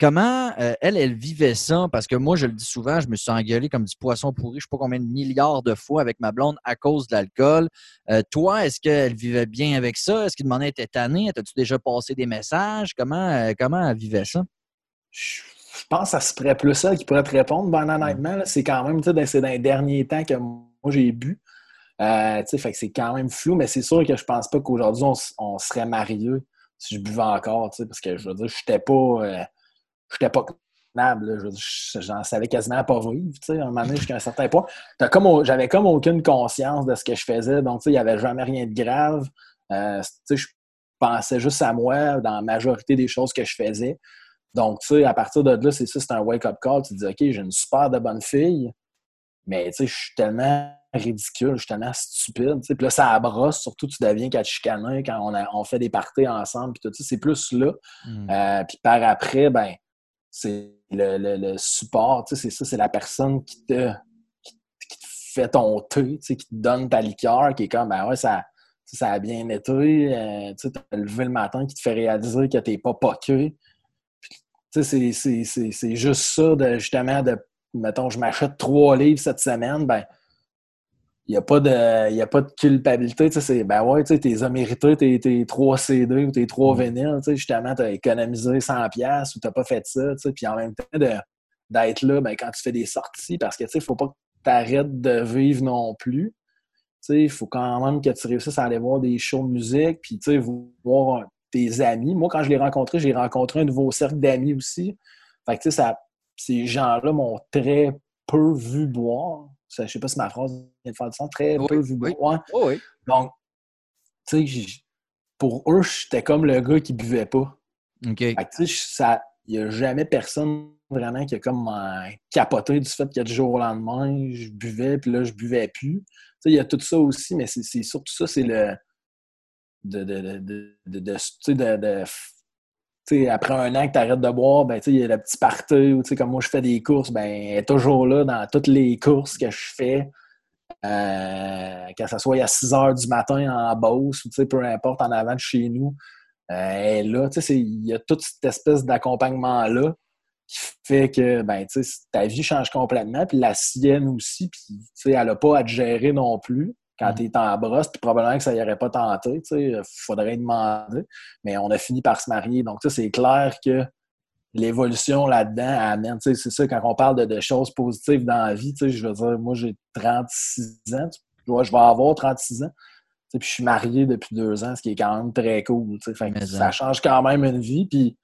Comment euh, elle, elle vivait ça? Parce que moi, je le dis souvent, je me suis engueulé comme du poisson pourri, je ne sais pas combien de milliards de fois avec ma blonde à cause de l'alcool. Euh, toi, est-ce qu'elle vivait bien avec ça? Est-ce qu'il demandait était tanné? As-tu déjà passé des messages? Comment, euh, comment elle vivait ça? Je pense que ça se ferait plus ça qui pourrait te répondre. Ben, honnêtement, c'est quand même, c'est dans les derniers temps que moi j'ai bu. fait que c'est quand même flou, mais c'est sûr que je pense pas qu'aujourd'hui on, serait mariés si je buvais encore, parce que je veux dire, je n'étais pas j'étais pas convenable. J'en savais quasiment pas vivre, tu sais, à un moment donné, jusqu'à un certain point. J'avais comme aucune conscience de ce que je faisais, donc, tu sais, il n'y avait jamais rien de grave. Euh, tu sais, je pensais juste à moi dans la majorité des choses que je faisais. Donc, tu sais, à partir de là, c'est ça, c'est un wake-up call. Tu te dis, OK, j'ai une super de bonne fille, mais tu sais, je suis tellement ridicule, je suis tellement stupide. Puis là, ça brosse, surtout tu deviens qu'à chicaner quand on, on fait des parties ensemble. Puis tout ça, c'est plus là. Hmm. Euh, puis par après, ben, c'est le, support, c'est ça, c'est la personne qui te, qui, te fait ton thé, qui te donne ta liqueur, qui est comme, ben ouais, ça, ça a bien été, euh, tu as levé le matin, qui te fait réaliser que tu n'es pas poqué. C'est juste ça, de, justement, de, mettons, je m'achète trois livres cette semaine, ben, il n'y a, pas de, a pas de culpabilité. C'est, ben ouais, tu as mérités, tes, tes trois CD ou tes trois mm. vinyles. Justement, tu as économisé 100$ ou tu n'as pas fait ça. Puis en même temps, d'être là ben, quand tu fais des sorties, parce que il ne faut pas que tu arrêtes de vivre non plus. Il faut quand même que tu réussisses à aller voir des shows de musique, puis voir tes amis. Moi, quand je l'ai rencontré, j'ai rencontré un nouveau cercle d'amis aussi. Fait que, ça, ces gens-là m'ont très peu vu boire. Je ne sais pas si ma phrase vient de faire du sens. Très peu vu boire. Donc, tu sais, pour eux, j'étais comme le gars qui buvait pas. OK. il n'y a jamais personne vraiment qui a comme euh, capoté du fait a du jour au lendemain, je buvais, puis là, je buvais plus. il y a tout ça aussi, mais c'est surtout ça, c'est le, de, de, de, après un an que tu arrêtes de boire, ben, il y a le petit party ou comme moi je fais des courses, ben, elle est toujours là dans toutes les courses que je fais. Euh, que ce soit à 6 heures du matin en Beauce ou peu importe en avant de chez nous. Euh, elle est là. Il y a toute cette espèce d'accompagnement-là qui fait que ben, ta vie change complètement, puis la sienne aussi, puis elle n'a pas à te gérer non plus quand tu es en brosse, puis probablement que ça n'y aurait pas tenté, il faudrait demander, mais on a fini par se marier. Donc, c'est clair que l'évolution là-dedans amène, c'est ça, quand on parle de, choses positives dans la vie, je veux dire, moi j'ai 36 ans, je vais avoir 36 ans, puis je suis marié depuis deux ans, ce qui est quand même très cool, ça change quand même une vie, puis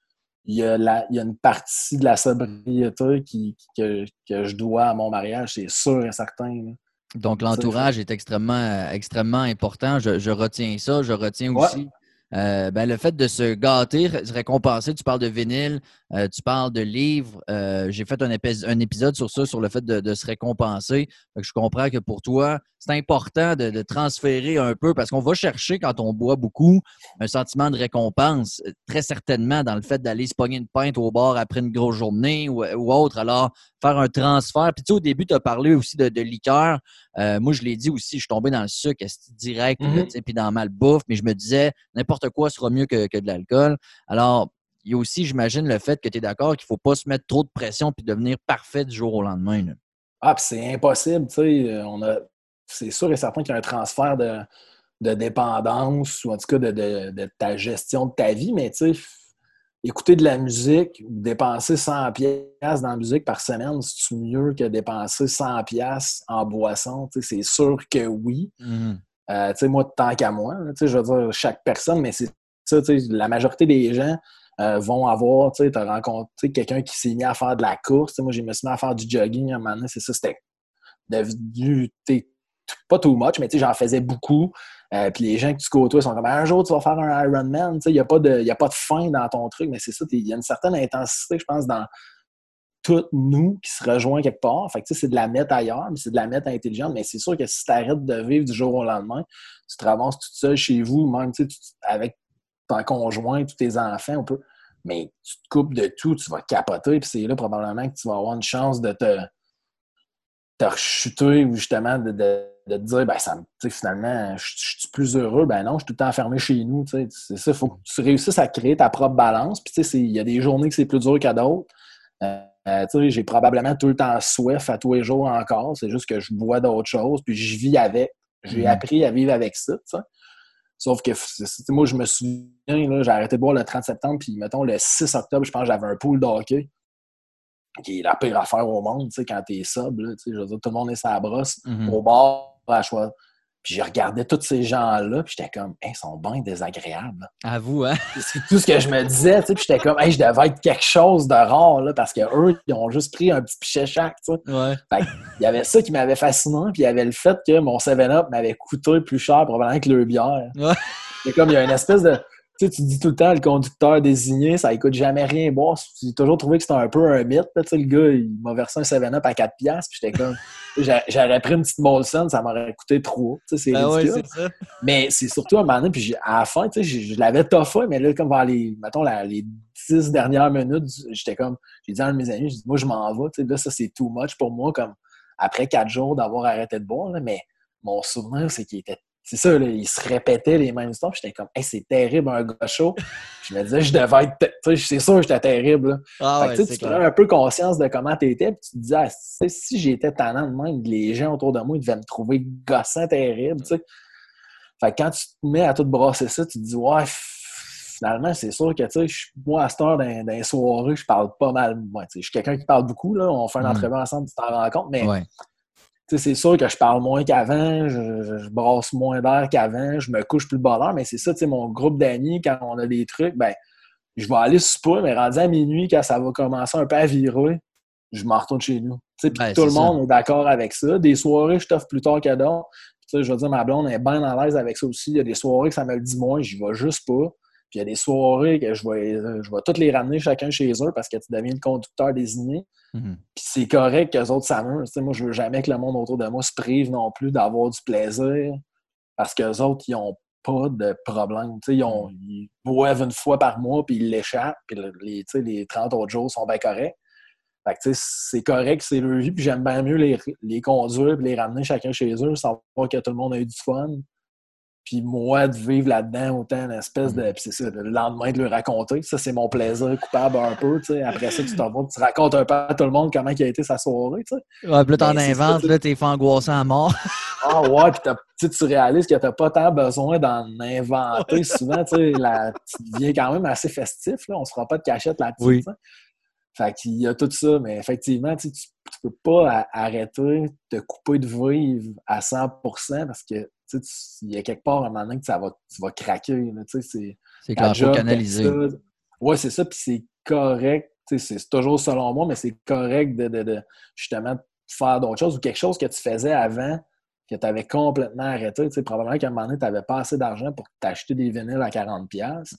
il y, a la, il y a une partie de la sobriété qui, que, que, je dois à mon mariage, c'est sûr et certain. Donc, l'entourage est extrêmement, extrêmement important. Je, retiens ça. Je retiens aussi euh, ben, le fait de se gâter, se récompenser. Tu parles de vinyle, euh, tu parles de livres. Euh, j'ai fait un, un, épisode sur ça, sur le fait de, se récompenser. je comprends que pour toi, c'est important de, transférer un peu parce qu'on va chercher, quand on boit beaucoup, un sentiment de récompense, très certainement dans le fait d'aller se pogner une pinte au bar après une grosse journée ou, autre. Alors, faire un transfert. Puis tu sais, au début, tu as parlé aussi de, liqueur. moi, je l'ai dit aussi, je suis tombé dans le sucre direct, mm-hmm. puis dans mal bouffe, mais je me disais, n'importe quoi sera mieux que, que de l'alcool. Alors, il y a aussi, j'imagine, le fait que tu es d'accord qu'il ne faut pas se mettre trop de pression puis devenir parfait du jour au lendemain. Ah, c'est impossible. Euh, on a... C'est sûr et certain qu'il y a un transfert de, dépendance ou en tout cas de, ta gestion de ta vie, mais tu sais, écouter de la musique ou dépenser 100 pièces dans la musique par semaine, c'est mieux que dépenser 100 pièces en boisson? C'est sûr que oui. Mmh. Euh, tu sais, moi, tant qu'à moi, je veux dire, chaque personne, mais c'est ça, la majorité des gens euh, vont avoir, tu sais, as rencontré quelqu'un qui s'est mis à faire de la course. moi, j'ai me suis mis à faire du jogging un moment c'est ça, c'était devenu, pas too much, mais tu sais, j'en faisais beaucoup. Euh, puis les gens que tu côtoies sont comme un jour tu vas faire un Ironman, il n'y a, a pas de fin dans ton truc, mais c'est ça, il y a une certaine intensité, je pense, dans toutes nous qui se rejoint quelque part. Fait c'est de la mettre ailleurs, mais c'est de la mettre intelligente. Mais c'est sûr que si tu arrêtes de vivre du jour au lendemain, tu te ramasses toute seule chez vous, même avec ton conjoint, tous tes enfants, on peut. Mais tu te coupes de tout, tu vas capoter, puis c'est là probablement que tu vas avoir une chance de te, te rechuter ou justement de, te dire ben ça finalement, je, suis plus heureux. Ben non, je suis tout le temps enfermé chez nous. C'est ça, il faut que tu réussisses à créer ta propre balance. Puis il y a des journées que c'est plus dur qu'à d'autres. Euh, j'ai probablement tout le temps soif à tous les jours encore. C'est juste que je bois d'autres choses, puis je vis avec. J'ai mm-hmm. appris à vivre avec ça. Sauf que moi, je me souviens, j'ai arrêté de boire le 30 septembre, puis mettons le 6 octobre, je pense que j'avais un pool de hockey, qui est la pire affaire au monde, quand t'es sub. je veux dire, tout le monde est sa brosse. Mm-hmm. Au bar, à choix. Puis je regardais tous ces gens-là, puis j'étais comme, ils sont bien désagréables. À vous, hein? C'est tout ce que je me disais, tu sais, puis j'étais comme, hey, je devais être quelque chose de rare, là, parce qu'eux, ils ont juste pris un petit pichet chaque, tu sais. Ouais. Fait il y avait ça qui m'avait fasciné, puis il y avait le fait que mon 7-Up m'avait coûté plus cher probablement que le bière. Ouais. C'est comme, il y a une espèce de sais, tu dis tout le temps le conducteur désigné, ça écoute jamais rien boire. J'ai toujours trouvé que c'était un peu un mythe. Le gars, il m'a versé un 7-Up à 4$, puis j'étais comme. J'aurais pris une petite Molson, ça m'aurait coûté trop. C'est ben ridicule. ça. Mais c'est surtout un moment donné, puis à la fin, sais, je, l'avais toffé, mais là, comme vers les, mettons, les dix dernières minutes, j'étais comme. J'ai dit à un de mes amis, j'ai dit, moi, je m'en vais. Là, ça, c'est too much pour moi, comme après quatre jours d'avoir arrêté de boire. mais mon souvenir, c'est qu'il était c'est ça, il se répétait les mêmes histoires. J'étais comme, hey, c'est terrible, un gars chaud. je me disais, je devais être. C'est sûr que j'étais terrible. Ah tu prends un peu conscience de comment tu étais, puis tu te dis, ah, si j'étais tannant de même, les gens autour de moi, ils devaient me trouver gossant terrible. Fait que quand tu te mets à tout brasser ça, tu te dis, ouais, finalement, c'est sûr que, tu sais, moi, à cette heure d'un soirée, je parle pas mal. je suis quelqu'un qui parle beaucoup, là. On fait un entraînement ensemble, tu t'en rends compte, mais c'est sûr que je parle moins qu'avant, je, brasse moins d'air qu'avant, je me couche plus de bonheur, mais c'est ça, tu sais, mon groupe d'amis, quand on a des trucs, ben, je vais aller souper, mais rendu à minuit, quand ça va commencer un peu à virer, je m'en retourne chez nous. Puis tout le monde est d'accord avec ça. Des soirées, je t'offre plus tard que d'autres. Je veux dire, ma blonde est bien à l'aise avec ça aussi. Il y a des soirées que ça me le dit moins, j'y vais juste pas. Puis il y a des soirées que je vais, je vais toutes les ramener chacun chez eux parce que tu deviens le conducteur désigné. Mhm. Puis c'est correct qu'eux autres s'amusent. Moi, je veux jamais que le monde autour de moi se prive non plus d'avoir du plaisir parce qu'eux autres, ils ont pas de problème. ils, ont, ils boivent une fois par mois, puis ils l'échappent, puis les, les 30 autres jours sont bien corrects. c'est correct, c'est leur vie, puis j'aime bien mieux les, les conduire, puis les ramener chacun chez eux, savoir que tout le monde a eu du fun, puis moi, de vivre là-dedans, autant une espèce de. Puis c'est ça, le lendemain de le raconter. Ça, c'est mon plaisir coupable un peu. sais. Après ça, tu t'en vas, tu racontes un peu à tout le monde comment il a été sa soirée. sais. Ouais, puis là, t'en inventes, là, t'es fait angoissant à mort. ah ouais, puis tu réalises que t'as pas tant besoin d'en inventer. Souvent, tu sais, tu deviens quand même assez festif. Là. On se fera pas de cachette là-dessus. Oui. Fait qu'il y a tout ça, mais effectivement, tu, tu peux pas arrêter de couper de vivre à 100% parce que il y a quelque part un moment donné que ça va, tu vas craquer. C'est clair, faut canaliser. Oui, c'est ça, puis c'est correct. C'est toujours selon moi, mais c'est correct de, de, justement faire d'autres choses ou quelque chose que tu faisais avant que tu avais complètement arrêté. probablement qu'à un moment donné, tu n'avais pas assez d'argent pour t'acheter des vinyles à 40$.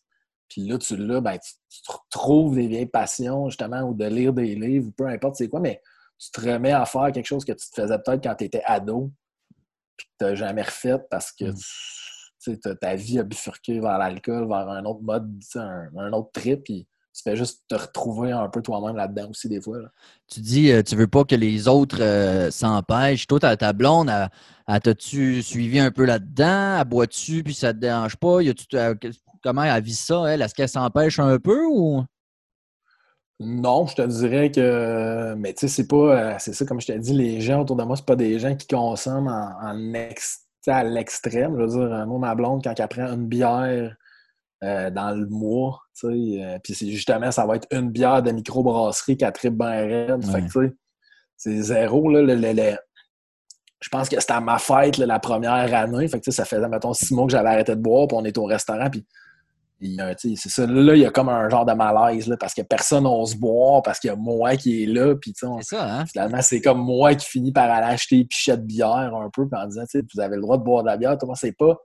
Puis là, tu l'as, ben, tu, tu, trouves des vieilles passions, justement, ou de lire des livres, ou peu importe c'est quoi, mais tu te remets à faire quelque chose que tu te faisais peut-être quand tu étais ado, puis que tu n'as jamais refait parce que mm. ta vie a bifurqué vers l'alcool, vers un autre mode, un, autre trip, puis tu fais juste te retrouver un peu toi-même là-dedans aussi des fois. Tu dis, euh, tu veux pas que les autres euh, s'empêchent. Toi, ta, ta blonde, t'as-tu suivi un peu là-dedans? Bois-tu, puis ça te dérange pas? Y a comment elle vit ça, elle? Est-ce qu'elle s'empêche un peu ou? Non, je te dirais que. Mais tu sais, c'est pas. Euh, c'est ça, comme je t'ai dit, les gens autour de moi, c'est pas des gens qui consomment en, à l'extrême. Je veux dire, euh, moi, ma blonde, quand elle prend une bière euh, dans le mois, tu sais, puis justement, ça va être une bière de microbrasserie qu'elle tripe bien raide. Fait que, tu sais, c'est zéro, là. Le, je pense que c'était à ma fête la première année. Fait que, ça faisait, mettons, six mois que j'avais arrêté de boire, puis on est au restaurant, puis c'est ça, là, il y a comme un genre de malaise là, parce que personne n'ose boire, parce qu'il y a moi qui est là. Puis, c'est ça, hein? Finalement, c'est comme moi qui finis par aller acheter des de bière un peu, en disant, vous avez le droit de boire de la bière. C'est pas,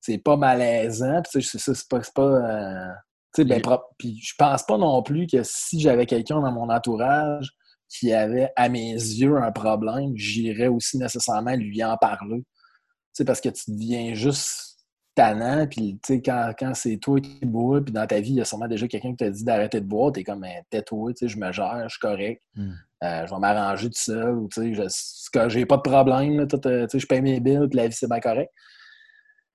c'est pas malaisant. Puis, c'est ça, c'est pas. pas euh, ben, puis, je pense pas non plus que si j'avais quelqu'un dans mon entourage qui avait, à mes yeux, un problème, j'irais aussi nécessairement lui en parler. sais parce que tu deviens juste tannant, puis tu sais, quand, quand c'est toi qui bois, puis dans ta vie, il y a sûrement déjà quelqu'un qui t'a dit d'arrêter de boire, t'es comme, ben, tais-toi, tu sais, je me gère, je suis correct, hmm. euh, je vais m'arranger tout seul, ou tu sais, j'ai pas de problème, euh, tu sais, je paye mes billes, puis la vie, c'est bien correct.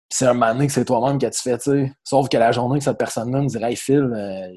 Puis c'est un moment donné que c'est toi-même que tu fais, tu sais, sauf que la journée que cette personne-là me dirait, hey, Phil, euh,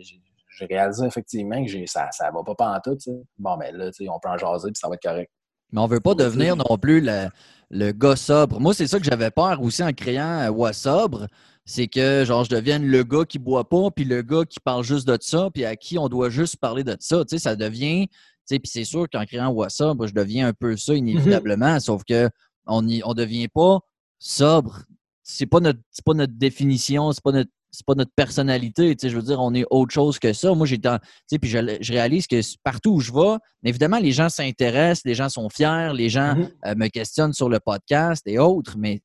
j'ai réalisé effectivement que ça, ça va pas en tout, tu sais. Bon, ben là, tu sais, on peut en jaser, puis ça va être correct. Mais on veut pas devenir non plus le, le gars sobre. Moi, c'est ça que j'avais peur aussi en créant euh, sobre. C'est que, genre, je devienne le gars qui boit pas, puis le gars qui parle juste de ça, puis à qui on doit juste parler de ça. Tu sais, ça devient. Tu sais, puis c'est sûr qu'en créant sobre, je deviens un peu ça inévitablement, mhm. sauf que on ne on devient pas sobre. C'est pas notre, pas notre définition, c'est pas notre c'est pas notre personnalité. Tu sais, je veux dire, on est autre chose que ça. Moi, j'ai tu sais, puis je, réalise que partout où je vais, évidemment, les gens s'intéressent, les gens sont fiers, les gens mm-hmm. euh, me questionnent sur le podcast et autres, mais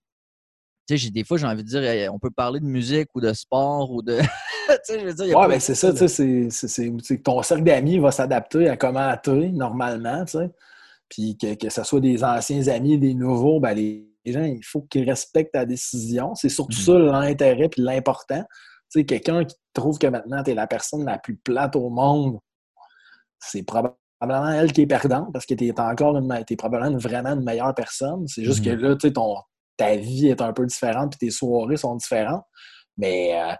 tu sais, des fois, j'ai envie de dire, on peut parler de musique ou de sport ou de. tu sais, je veux dire, ouais, ben c'est ça, tu sais, c'est ton cercle d'amis va s'adapter à comment tu normalement, tu sais. Puis que, que ce soit des anciens amis, des nouveaux, ben les les gens, il faut qu'ils respectent ta décision. C'est surtout mm. ça l'intérêt et l'important. Tu sais, quelqu'un qui trouve que maintenant tu es la personne la plus plate au monde, c'est probablement elle qui est perdante parce que tu es encore une, es probablement vraiment une meilleure personne. C'est juste que mm. là, tu sais, ton, ta vie est un peu différente et tes soirées sont différentes. Mais euh,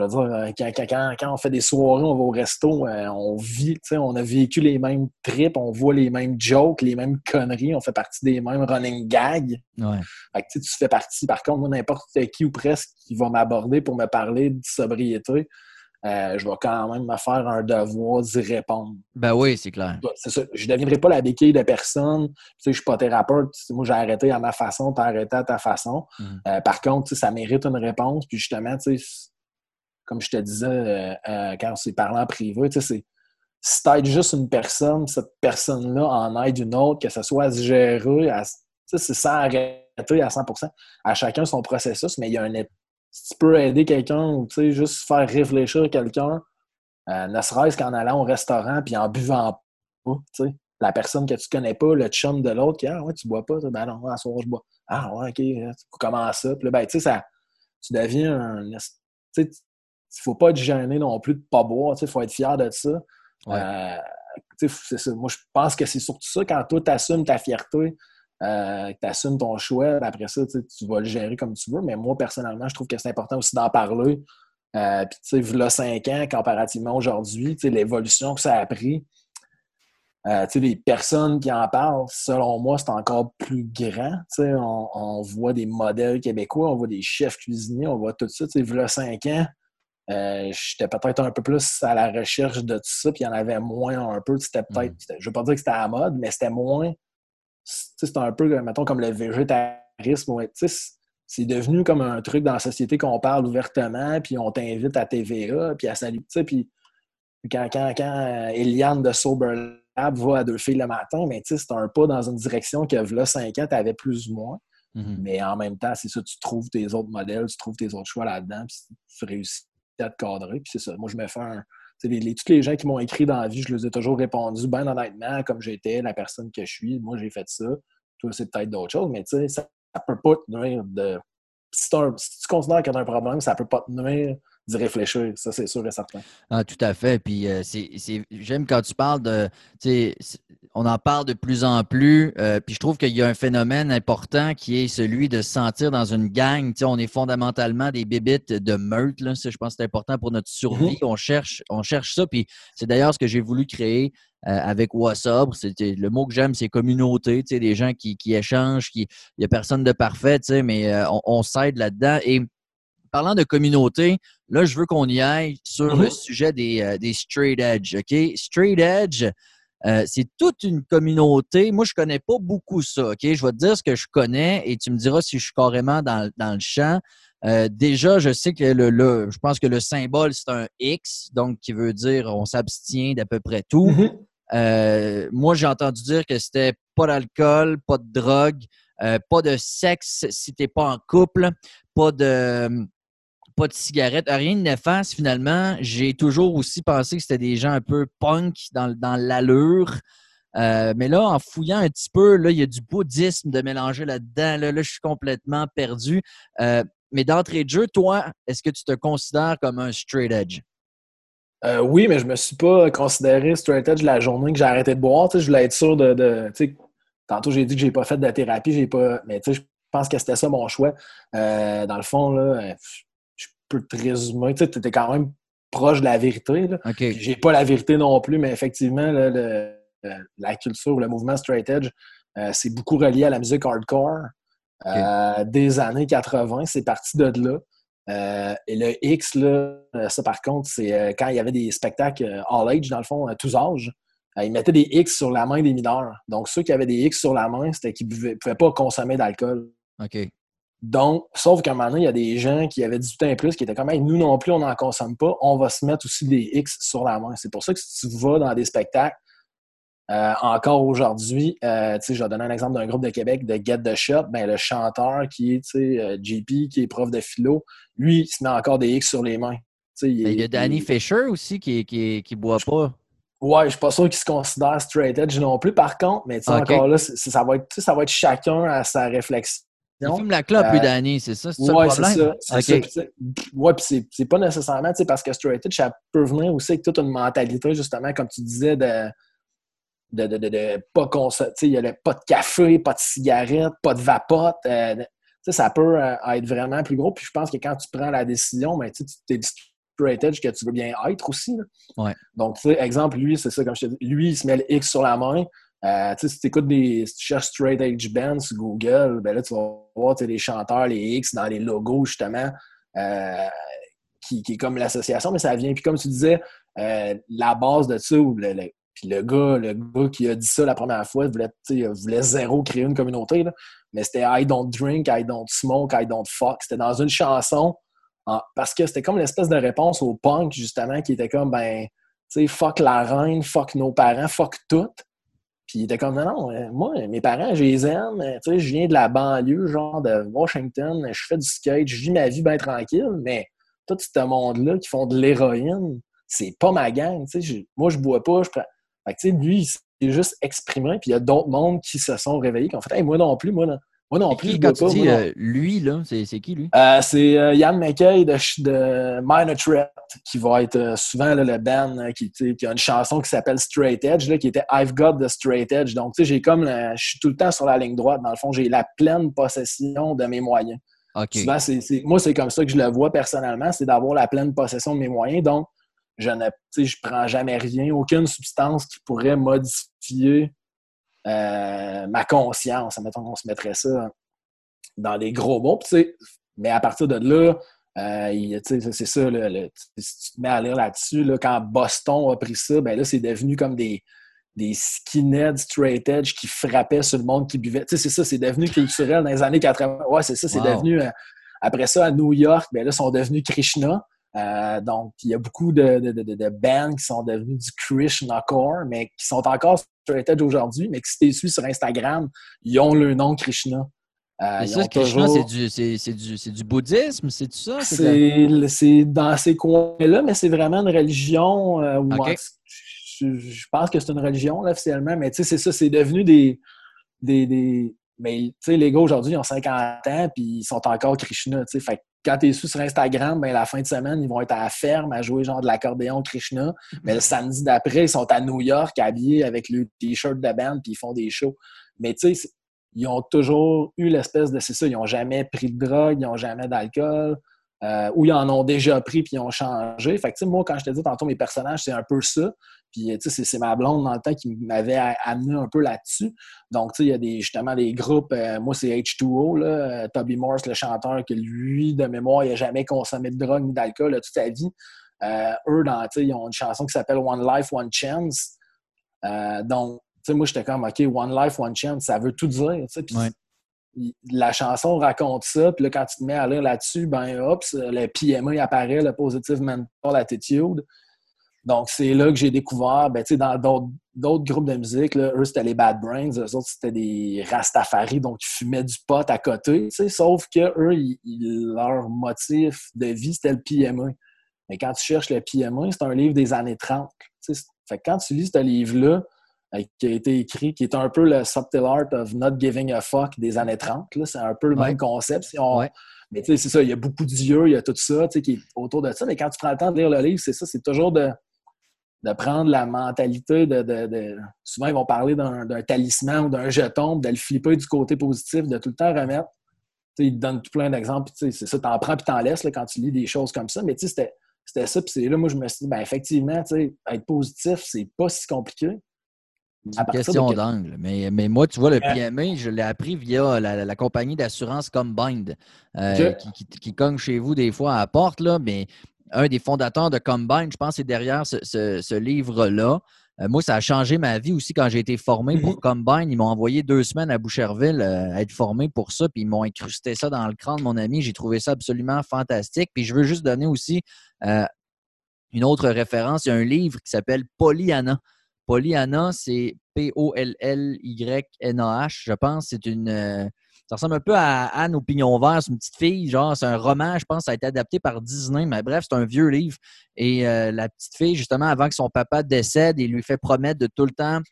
je veux dire, euh, quand, quand, on fait des soirées, on va au resto, euh, on vit, on a vécu les mêmes trips, on voit les mêmes jokes, les mêmes conneries, on fait partie des mêmes running gags. Fait que, tu fais partie, par contre, n'importe qui ou presque qui va m'aborder pour me parler de sobriété, euh, je vais quand même me faire un devoir d'y répondre. Ben oui, c'est clair. C'est ça. Je ne deviendrai pas la béquille de personne. Tu sais, je ne suis pas thérapeute. Moi, j'ai arrêté à ma façon, tu as arrêté à ta façon. Mm. par contre, ça mérite une réponse. Puis justement, tu sais, comme je te disais euh, euh, quand on s'est parlé en privé, tu sais, si tu juste une personne, cette personne-là en aide une autre, que ce soit à se gérer, c'est sans arrêter à 100% à chacun son processus, mais il y a un si tu peux aider quelqu'un ou juste faire réfléchir quelqu'un, euh, ne serait-ce qu'en allant au restaurant puis en buvant pas, la personne que tu connais pas, le chum de l'autre, qui ah ouais, tu bois pas, ben non, à soir je bois. Ah ouais, ok, comment ça? Puis ben, tu sais, ça, tu deviens un. Tu sais, il faut pas être gêné non plus de pas boire, il faut être fier de ça. Euh, ça. Moi, je pense que c'est surtout ça, quand toi, tu assumes ta fierté, euh, tu assumes ton choix, après ça, tu vas le gérer comme tu veux. Mais moi, personnellement, je trouve que c'est important aussi d'en parler. Euh, Puis, tu sais, là, cinq ans, comparativement aujourd'hui, l'évolution que ça a pris, euh, les personnes qui en parlent, selon moi, c'est encore plus grand. On, on, voit des modèles québécois, on voit des chefs cuisiniers, on voit tout ça. Y a cinq ans, euh, j'étais peut-être un peu plus à la recherche de tout ça, puis il y en avait moins un peu. C'était peut-être, mm. je veux pas dire que c'était à la mode, mais c'était moins. C'était un peu, mettons, comme le végétarisme. c'est devenu comme un truc dans la société qu'on parle ouvertement, puis on t'invite à TVA, puis à saluer. Puis quand, quand, quand euh, Eliane de Sober Lab va à deux filles le matin, mais c'est un pas dans une direction que, là, cinq ans, tu avais plus ou moins. Mm-hmm. Mais en même temps, c'est ça, tu trouves tes autres modèles, tu trouves tes autres choix là-dedans, puis tu réussis Puis c'est ça. Moi, je me fais un. Les, tous les gens qui m'ont écrit dans la vie, je les ai toujours répondu, bien honnêtement, comme j'étais, la personne que je suis. Moi, j'ai fait ça. Toi, c'est peut-être d'autres choses, mais tu sais, ça ne peut pas te nuire de. Si, tu considères qu'il y a un problème, ça peut pas te nuire d'y réfléchir. Ça, c'est sûr et certain. Ah, tout à fait. Puis euh, c'est, j'aime quand tu parles de. On en parle de plus en plus. Euh, puis je trouve qu'il y a un phénomène important qui est celui de se sentir dans une gang. on est fondamentalement des bébites de meute. Là. je pense que c'est important pour notre survie. Mm-hmm. On, cherche, on cherche ça. Puis c'est d'ailleurs ce que j'ai voulu créer. Euh, avec WhatsApp, c'était le mot que j'aime, c'est communauté, des gens qui, échangent, qui, il n'y a personne de parfait, mais on, on s'aide là-dedans. Et parlant de communauté, là, je veux qu'on y aille sur le mhm. sujet des, euh, des, straight edge. OK? Straight edge, euh, c'est toute une communauté. Moi, je connais pas beaucoup ça. OK? Je vais te dire ce que je connais et tu me diras si je suis carrément dans, dans le champ. Euh, déjà, je sais que le, le, je pense que le symbole, c'est un X, donc qui veut dire on s'abstient d'à peu près tout. Mhm. moi, j'ai entendu dire que c'était pas d'alcool, pas de drogue, pas de sexe si tu n'es pas en couple, pas de pas de cigarette, rien de néfaste finalement. J'ai toujours aussi pensé que c'était des gens un peu punk dans, dans l'allure. Euh, mais là, en fouillant un petit peu, là, il y a du bouddhisme de mélanger là-dedans. Là, là, je suis complètement perdu. Euh, mais d'entrée de jeu, toi, est-ce que tu te considères comme un straight edge? Euh, oui, mais je me suis pas considéré straight edge la journée que j'ai arrêté de boire. je voulais être sûr de. tantôt, j'ai dit que j'ai pas fait de thérapie, j'ai pas. Mais je pense que c'était ça mon choix. dans le fond, là, peux te résumer. Tu étais quand même proche de la vérité. Je J'ai pas la vérité non plus, mais effectivement, la culture, le mouvement straight edge, euh, c'est beaucoup relié à la musique hardcore. Euh, des années 80, c'est parti de là. Euh, et le X, là, ça par contre, c'est quand il y avait des spectacles all age, dans le fond, à tous âges, ils mettaient des X sur la main des mineurs. Donc, ceux qui avaient des X sur la main, c'était qu'ils ne pouvaient pas consommer d'alcool. Donc, sauf qu'à un moment donné, il y a des gens qui avaient 18 ans et plus qui étaient comme nous non plus, on n'en consomme pas, on va se mettre aussi des X sur la main. C'est pour ça que si tu vas dans des spectacles, euh, encore aujourd'hui, euh, je vais donner un exemple d'un groupe de Québec de Get the Shot, ben, le chanteur qui est euh, JP, qui est prof de philo, lui, il se met encore des X sur les mains. Il, il, y a Danny Fisher aussi qui, qui, qui boit pas. Ouais, je suis pas sûr qu'il se considère straight edge non plus, par contre, mais encore là, ça va, être, ça va être chacun à sa réflexion fume la clope, plus euh, c'est ça? C'est ouais, c'est ça. Okay. Ouais, puis c'est pas nécessairement, parce que straight edge, ça peut venir aussi avec toute une mentalité, justement, comme tu disais, de de, de, de, de pas il y a pas de café, pas de cigarette, pas de vapote. Euh, ça peut euh, être vraiment plus gros. Puis je pense que quand tu prends la décision, ben, tu es straight edge que tu veux bien être aussi. Ouais. Donc, exemple, lui, c'est ça, comme je te dis, lui, il se met le X sur la main. Euh, si tu écoutes des. Si tu cherches Straight Edge Band sur Google, ben là, tu vas voir les chanteurs, les X dans les logos, justement, euh, qui, qui, est comme l'association, mais ça vient. Puis comme tu disais, euh, la base de ça, le, puis le gars, le gars qui a dit ça la première fois, il voulait, voulait zéro créer une communauté, là, mais c'était I don't drink, I don't smoke, I don't fuck. C'était dans une chanson, parce que c'était comme l'espèce de réponse au punk, justement, qui était comme, ben, tu sais, fuck la reine, fuck nos parents, fuck tout. Puis il était comme, non, non, euh, moi, mes parents, je les aime. Euh, tu sais, je viens de la banlieue, genre de Washington. Je fais du skate, je vis ma vie bien tranquille, mais tout ce monde-là qui font de l'héroïne, c'est pas ma gang. Tu sais, moi, je bois pas. Je prends... Fait que, tu sais, lui, il s'est juste exprimé. Puis il y a d'autres mondes qui se sont réveillés, qui ont fait, hey, moi non plus, moi, Moi non plus, quand tu dis euh, lui, là, c'est qui lui? Euh, c'est euh, Yann McKay de, de Minor Threat, qui va être souvent le band qui, qui, a une chanson qui s'appelle Straight Edge, là, qui était I've Got the Straight Edge. Donc, tu sais, j'ai comme je suis tout le temps sur la ligne droite. Dans le fond, j'ai la pleine possession de mes moyens. Souvent, moi, c'est comme ça que je le vois personnellement, c'est d'avoir la pleine possession de mes moyens. Donc, je ne je prends jamais rien, aucune substance qui pourrait modifier euh, ma conscience. Mettons qu'on se mettrait ça dans des gros mots. Mais à partir de là, euh, c'est ça, si tu te mets à lire là-dessus, là, quand Boston a pris ça, ben là, c'est devenu comme des, des skinheads straight edge qui frappaient sur le monde qui buvait. c'est ça, c'est devenu culturel dans les années 80. Ouais, c'est ça, c'est devenu. Euh, après ça, à New York, ben là, ils sont devenus Krishna. Euh, donc, il y a beaucoup de, de, bands qui sont devenus du Krishnacore, mais qui sont encore straight edge aujourd'hui, mais qui, si tu suis sur Instagram, ils ont le nom Krishna. Euh, ça, Krishna, c'est du, du, bouddhisme, c'est ça? C'est dans ces coins-là, mais c'est vraiment une religion. Euh, je, pense que c'est une religion, officiellement, mais tu sais, c'est ça, c'est devenu des, des, des... Mais les gars aujourd'hui, ils ont 50 ans, puis ils sont encore Krishna. Fait quand tu es sous sur Instagram, ben, la fin de semaine, ils vont être à la ferme à jouer genre de l'accordéon Krishna. Mais le samedi d'après, ils sont à New York habillés avec le t-shirt de band puis ils font des shows. Mais tu sais, ils ont toujours eu l'espèce de c'est ça, ils n'ont jamais pris de drogue, ils n'ont jamais d'alcool. Euh, ou ils en ont déjà pris puis ils ont changé. Fait que, moi, quand je te dis tantôt mes personnages, c'est un peu ça. Puis, c'est ma blonde dans le temps qui m'avait amené un peu là-dessus. Donc, il y a des, justement des groupes. Euh, moi, c'est H2O, là, euh, Toby Morse, le chanteur, que lui, de mémoire, il n'a jamais consommé de drogue ni d'alcool toute sa vie. eux, dans, ils ont une chanson qui s'appelle One Life, One Chance. donc, moi, j'étais comme, OK, One Life, One Chance, ça veut tout dire. la chanson raconte ça, puis là, quand tu te mets à lire là-dessus, ben, hop, le PMA apparaît, le Positive Mental Attitude. Donc, c'est là que j'ai découvert, ben, dans d'autres groupes de musique, là, eux, c'était les Bad Brains, eux autres, c'était des Rastafari, donc ils fumaient du pot à côté, sauf que eux, leur motif de vie, c'était le PMA. Mais quand tu cherches le PMA, c'est un livre des années 30. Fait que quand tu lis ce livre-là, euh, qui a été écrit, qui est un peu le subtle art of not giving a fuck des années 30. C'est un peu le même concept. Si on... Mais tu sais, c'est ça, il y a beaucoup d'yeux, il y a tout ça qui est autour de ça. Mais quand tu prends le temps de lire le livre, c'est ça, c'est toujours de, de prendre la mentalité de, Souvent, ils vont parler d'un talisman ou d'un jeton, de le flipper du côté positif, de tout le temps remettre. ils te donnent tout plein d'exemples. C'est ça, t'en prends puis t'en laisses là, quand tu lis des choses comme ça. Mais c'était ça. Puis là, moi, je me suis dit, ben, effectivement, être positif, c'est pas si compliqué. C'est une question d'angle. Mais, mais moi, tu vois, le PMA, je l'ai appris via la, compagnie d'assurance Combined, euh, qui, cogne chez vous des fois à la porte. Là, mais un des fondateurs de Combine, je pense, c'est derrière ce, livre-là. Euh, moi, ça a changé ma vie aussi quand j'ai été formé pour mm-hmm. Combine. Ils m'ont envoyé deux semaines à Boucherville euh, à être formé pour ça, puis ils m'ont incrusté ça dans le crâne de mon ami. J'ai trouvé ça absolument fantastique. Puis je veux juste donner aussi une autre référence. Il y a un livre qui s'appelle Pollyanna. Pollyanna, c'est P-O-L-L-Y-N-A-H, je pense. C'est une. Ça ressemble un peu à Anne au pignon vert, c'est une petite fille, genre, c'est un roman, je pense, ça a été adapté par Disney, mais bref, c'est un vieux livre. Et euh, la petite fille, justement, avant que son papa décède, il lui fait promettre de tout le temps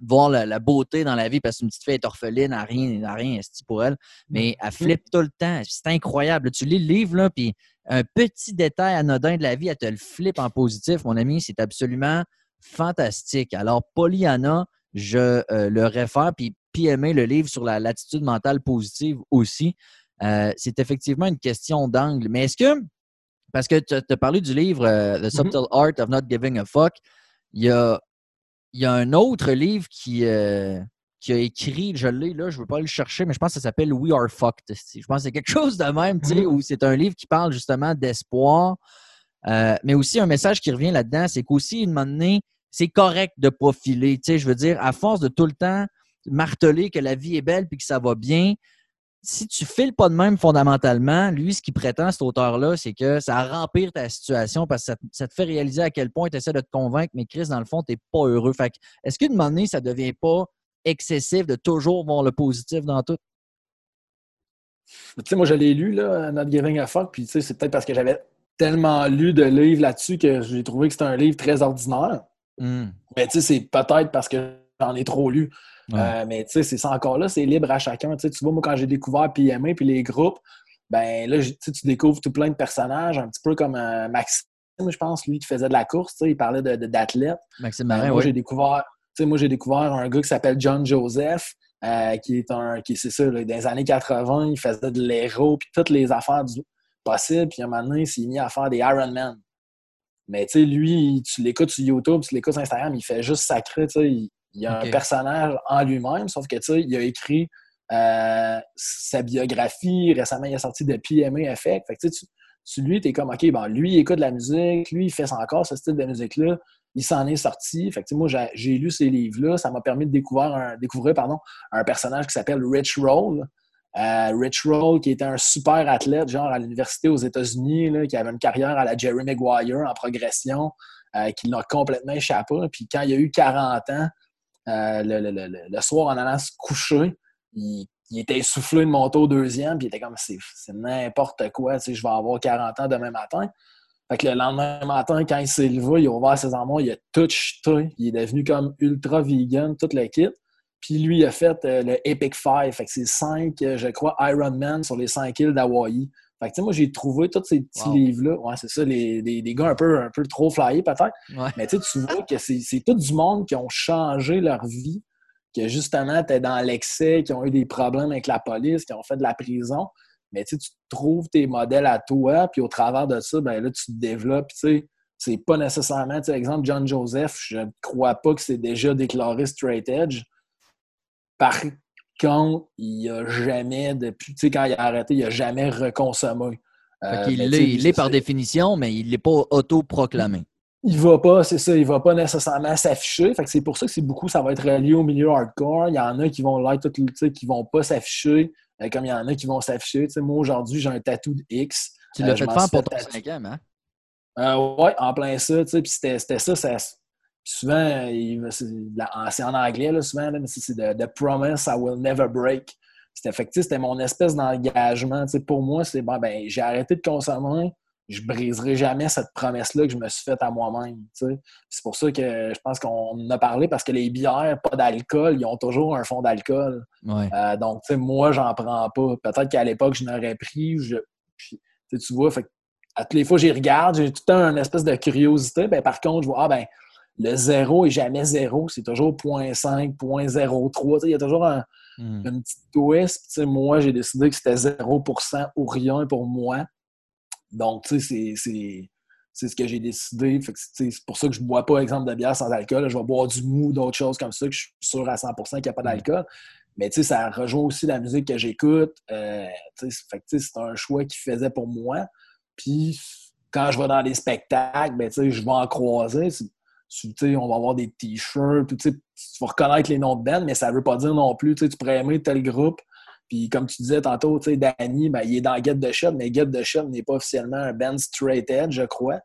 voir la, beauté dans la vie parce qu'une petite fille est orpheline, n'a rien, n'a rien pour elle, mais elle flippe tout le temps. C'est incroyable. Tu lis le livre, là, puis un petit détail anodin de la vie, elle te le flippe en positif, mon ami. C'est absolument fantastique. Alors, Pollyanna, je euh, le réfère, puis PMA, le livre sur la latitude mentale positive aussi. Euh, c'est effectivement une question d'angle. Mais est-ce que, parce que tu as parlé du livre euh, The mm-hmm. Subtle Art of Not Giving a Fuck, il y a, y a un autre livre qui, qui a écrit, je l'ai là, je ne veux pas le chercher, mais je pense que ça s'appelle We Are Fucked. Je pense que c'est quelque chose de même, tu sais, mm-hmm. où c'est un livre qui parle justement d'espoir, euh, mais aussi, un message qui revient là-dedans, c'est qu'aussi, une moment donné, c'est correct de profiler. Tu sais, je veux dire, à force de tout le temps marteler que la vie est belle puis que ça va bien, si tu files pas de même fondamentalement, lui, ce qu'il prétend, cet auteur-là, c'est que ça rempire ta situation parce que ça, te fait réaliser à quel point tu essaies de te convaincre, mais Chris, dans le fond, tu n'es pas heureux. Fait est-ce qu'une moment donné, ça ne devient pas excessif de toujours voir le positif dans tout? Tu sais, moi, je l'ai lu, là, Not Giving a Fuck, puis tu sais, c'est peut-être parce que j'avais tellement lu de livres là-dessus que j'ai trouvé que c'était un livre très ordinaire. Hmm. Mais tu sais, c'est peut-être parce que j'en ai trop lu. Euh, mais tu sais, c'est ça encore là, c'est libre à chacun. Tu vois, moi, quand j'ai découvert PMA puis les groupes, ben là, tu découvres tout plein de personnages, un petit peu comme euh, Maxime, je pense, lui, qui faisait de la course, il parlait d'athlète. De, Maxime Marin, moi, j'ai découvert, moi, j'ai découvert un gars qui s'appelle John Joseph, euh, qui est un, qui c'est ça, dans les années 80, il faisait de l'héros, puis toutes les affaires du, possibles, puis à un moment donné, il s'est mis à faire des Ironman. Mais tu sais, lui, tu l'écoutes sur YouTube, tu l'écoutes sur Instagram, il fait juste sacré, tu sais, il, y a un personnage en lui-même, sauf que tu sais, il a écrit euh, sa biographie, récemment, il est sorti de PMA Effect. Fait que tu, tu lui, tu es comme, OK, bon, lui, il écoute de la musique, lui, il fait encore ce style de musique-là, il s'en est sorti. Fait que, moi, j'ai lu ces livres-là, ça m'a permis de découvrir un, découvrir, pardon, un personnage qui s'appelle Rich Roll. Euh, Rich Roll, qui était un super athlète, genre à l'université aux États-Unis, qui avait une carrière à la Jerry Maguire en progression, euh, qui l'a complètement échappé. Puis quand il a eu 40 ans, euh, le, soir en allant se coucher, il, était essoufflé de monter au deuxième, puis il était comme c'est n'importe quoi, tu sais, je vais avoir 40 ans demain matin. Fait que le lendemain matin, quand il s'est levé, il a ouvert ses armoires, il a tout. Il est devenu comme ultra vegan, tout le kit. Puis lui, il a fait euh, le Epic Five. Fait que c'est cinq, euh, je crois, Ironman sur les cinq îles d'Hawaï. Fait que, tu sais, moi, j'ai trouvé tous ces petits livres-là. Ouais, c'est ça, les, des, gars un peu, un peu trop flyés, peut-être. Mais tu vois que c'est tout du monde qui ont changé leur vie, que justement, étaient dans l'excès, qui ont eu des problèmes avec la police, qui ont fait de la prison. Mais tu trouves tes modèles à toi, puis au travers de ça, ben là, tu te développes. Tu sais, c'est pas nécessairement, tu sais, exemple, John Joseph, je ne crois pas que c'est déjà déclaré straight edge. Par contre, il a jamais, depuis, tu sais, quand il a arrêté, il a jamais reconsommé. Euh, il l'est par définition, mais il n'est pas autoproclamé. Il va pas, c'est ça, il va pas nécessairement s'afficher. c'est pour ça que c'est beaucoup, ça va être relié au milieu hardcore. Il y en a qui vont l'être, qui vont pas s'afficher, euh, comme il y en a qui vont s'afficher. moi, aujourd'hui, j'ai un tatou de X. Tu l'as euh, fait faire pour ton cinquième, hein? Euh, oui, en plein ça. Puis c'était ça, ça souvent, c'est en anglais, là, souvent, mais c'est de, Promise I Will Never Break. C'était c'était mon espèce d'engagement. Pour moi, c'est bon, ben, j'ai arrêté de consommer, je briserai jamais cette promesse-là que je me suis faite à moi-même. C'est pour ça que je pense qu'on en a parlé parce que les bières, pas d'alcool, ils ont toujours un fond d'alcool. Euh, donc, moi, j'en prends pas. Peut-être qu'à l'époque, je n'aurais pris. Je, tu vois, fait, à toutes les fois, j'y regarde, j'ai tout le temps une espèce de curiosité. Ben, par contre, je vois, ah ben, le zéro est jamais zéro, c'est toujours 0.5, 0.03. Il y a toujours un, hmm. une petite twist. moi, j'ai décidé que c'était 0% ou rien pour moi. Donc, tu sais, c'est ce que j'ai décidé. C'est pour ça que je ne bois pas, exemple, de bière sans alcool. Je vais boire du mou, d'autres choses comme ça, que je suis sûr à 100% qu'il n'y a pas hmm. d'alcool. Mais tu sais, ça rejoint aussi la musique que j'écoute. Euh, c'est un choix qu'il faisait pour moi. Puis quand je vais dans des spectacles, ben, je vais en croiser on va avoir des t-shirts, tu vas reconnaître les noms de band, mais ça ne veut pas dire non plus, tu pourrais aimer tel groupe. Puis comme tu disais tantôt, Danny, ben, il est dans Get the Shot, mais Get the Shot n'est pas officiellement un band straight edge, je crois.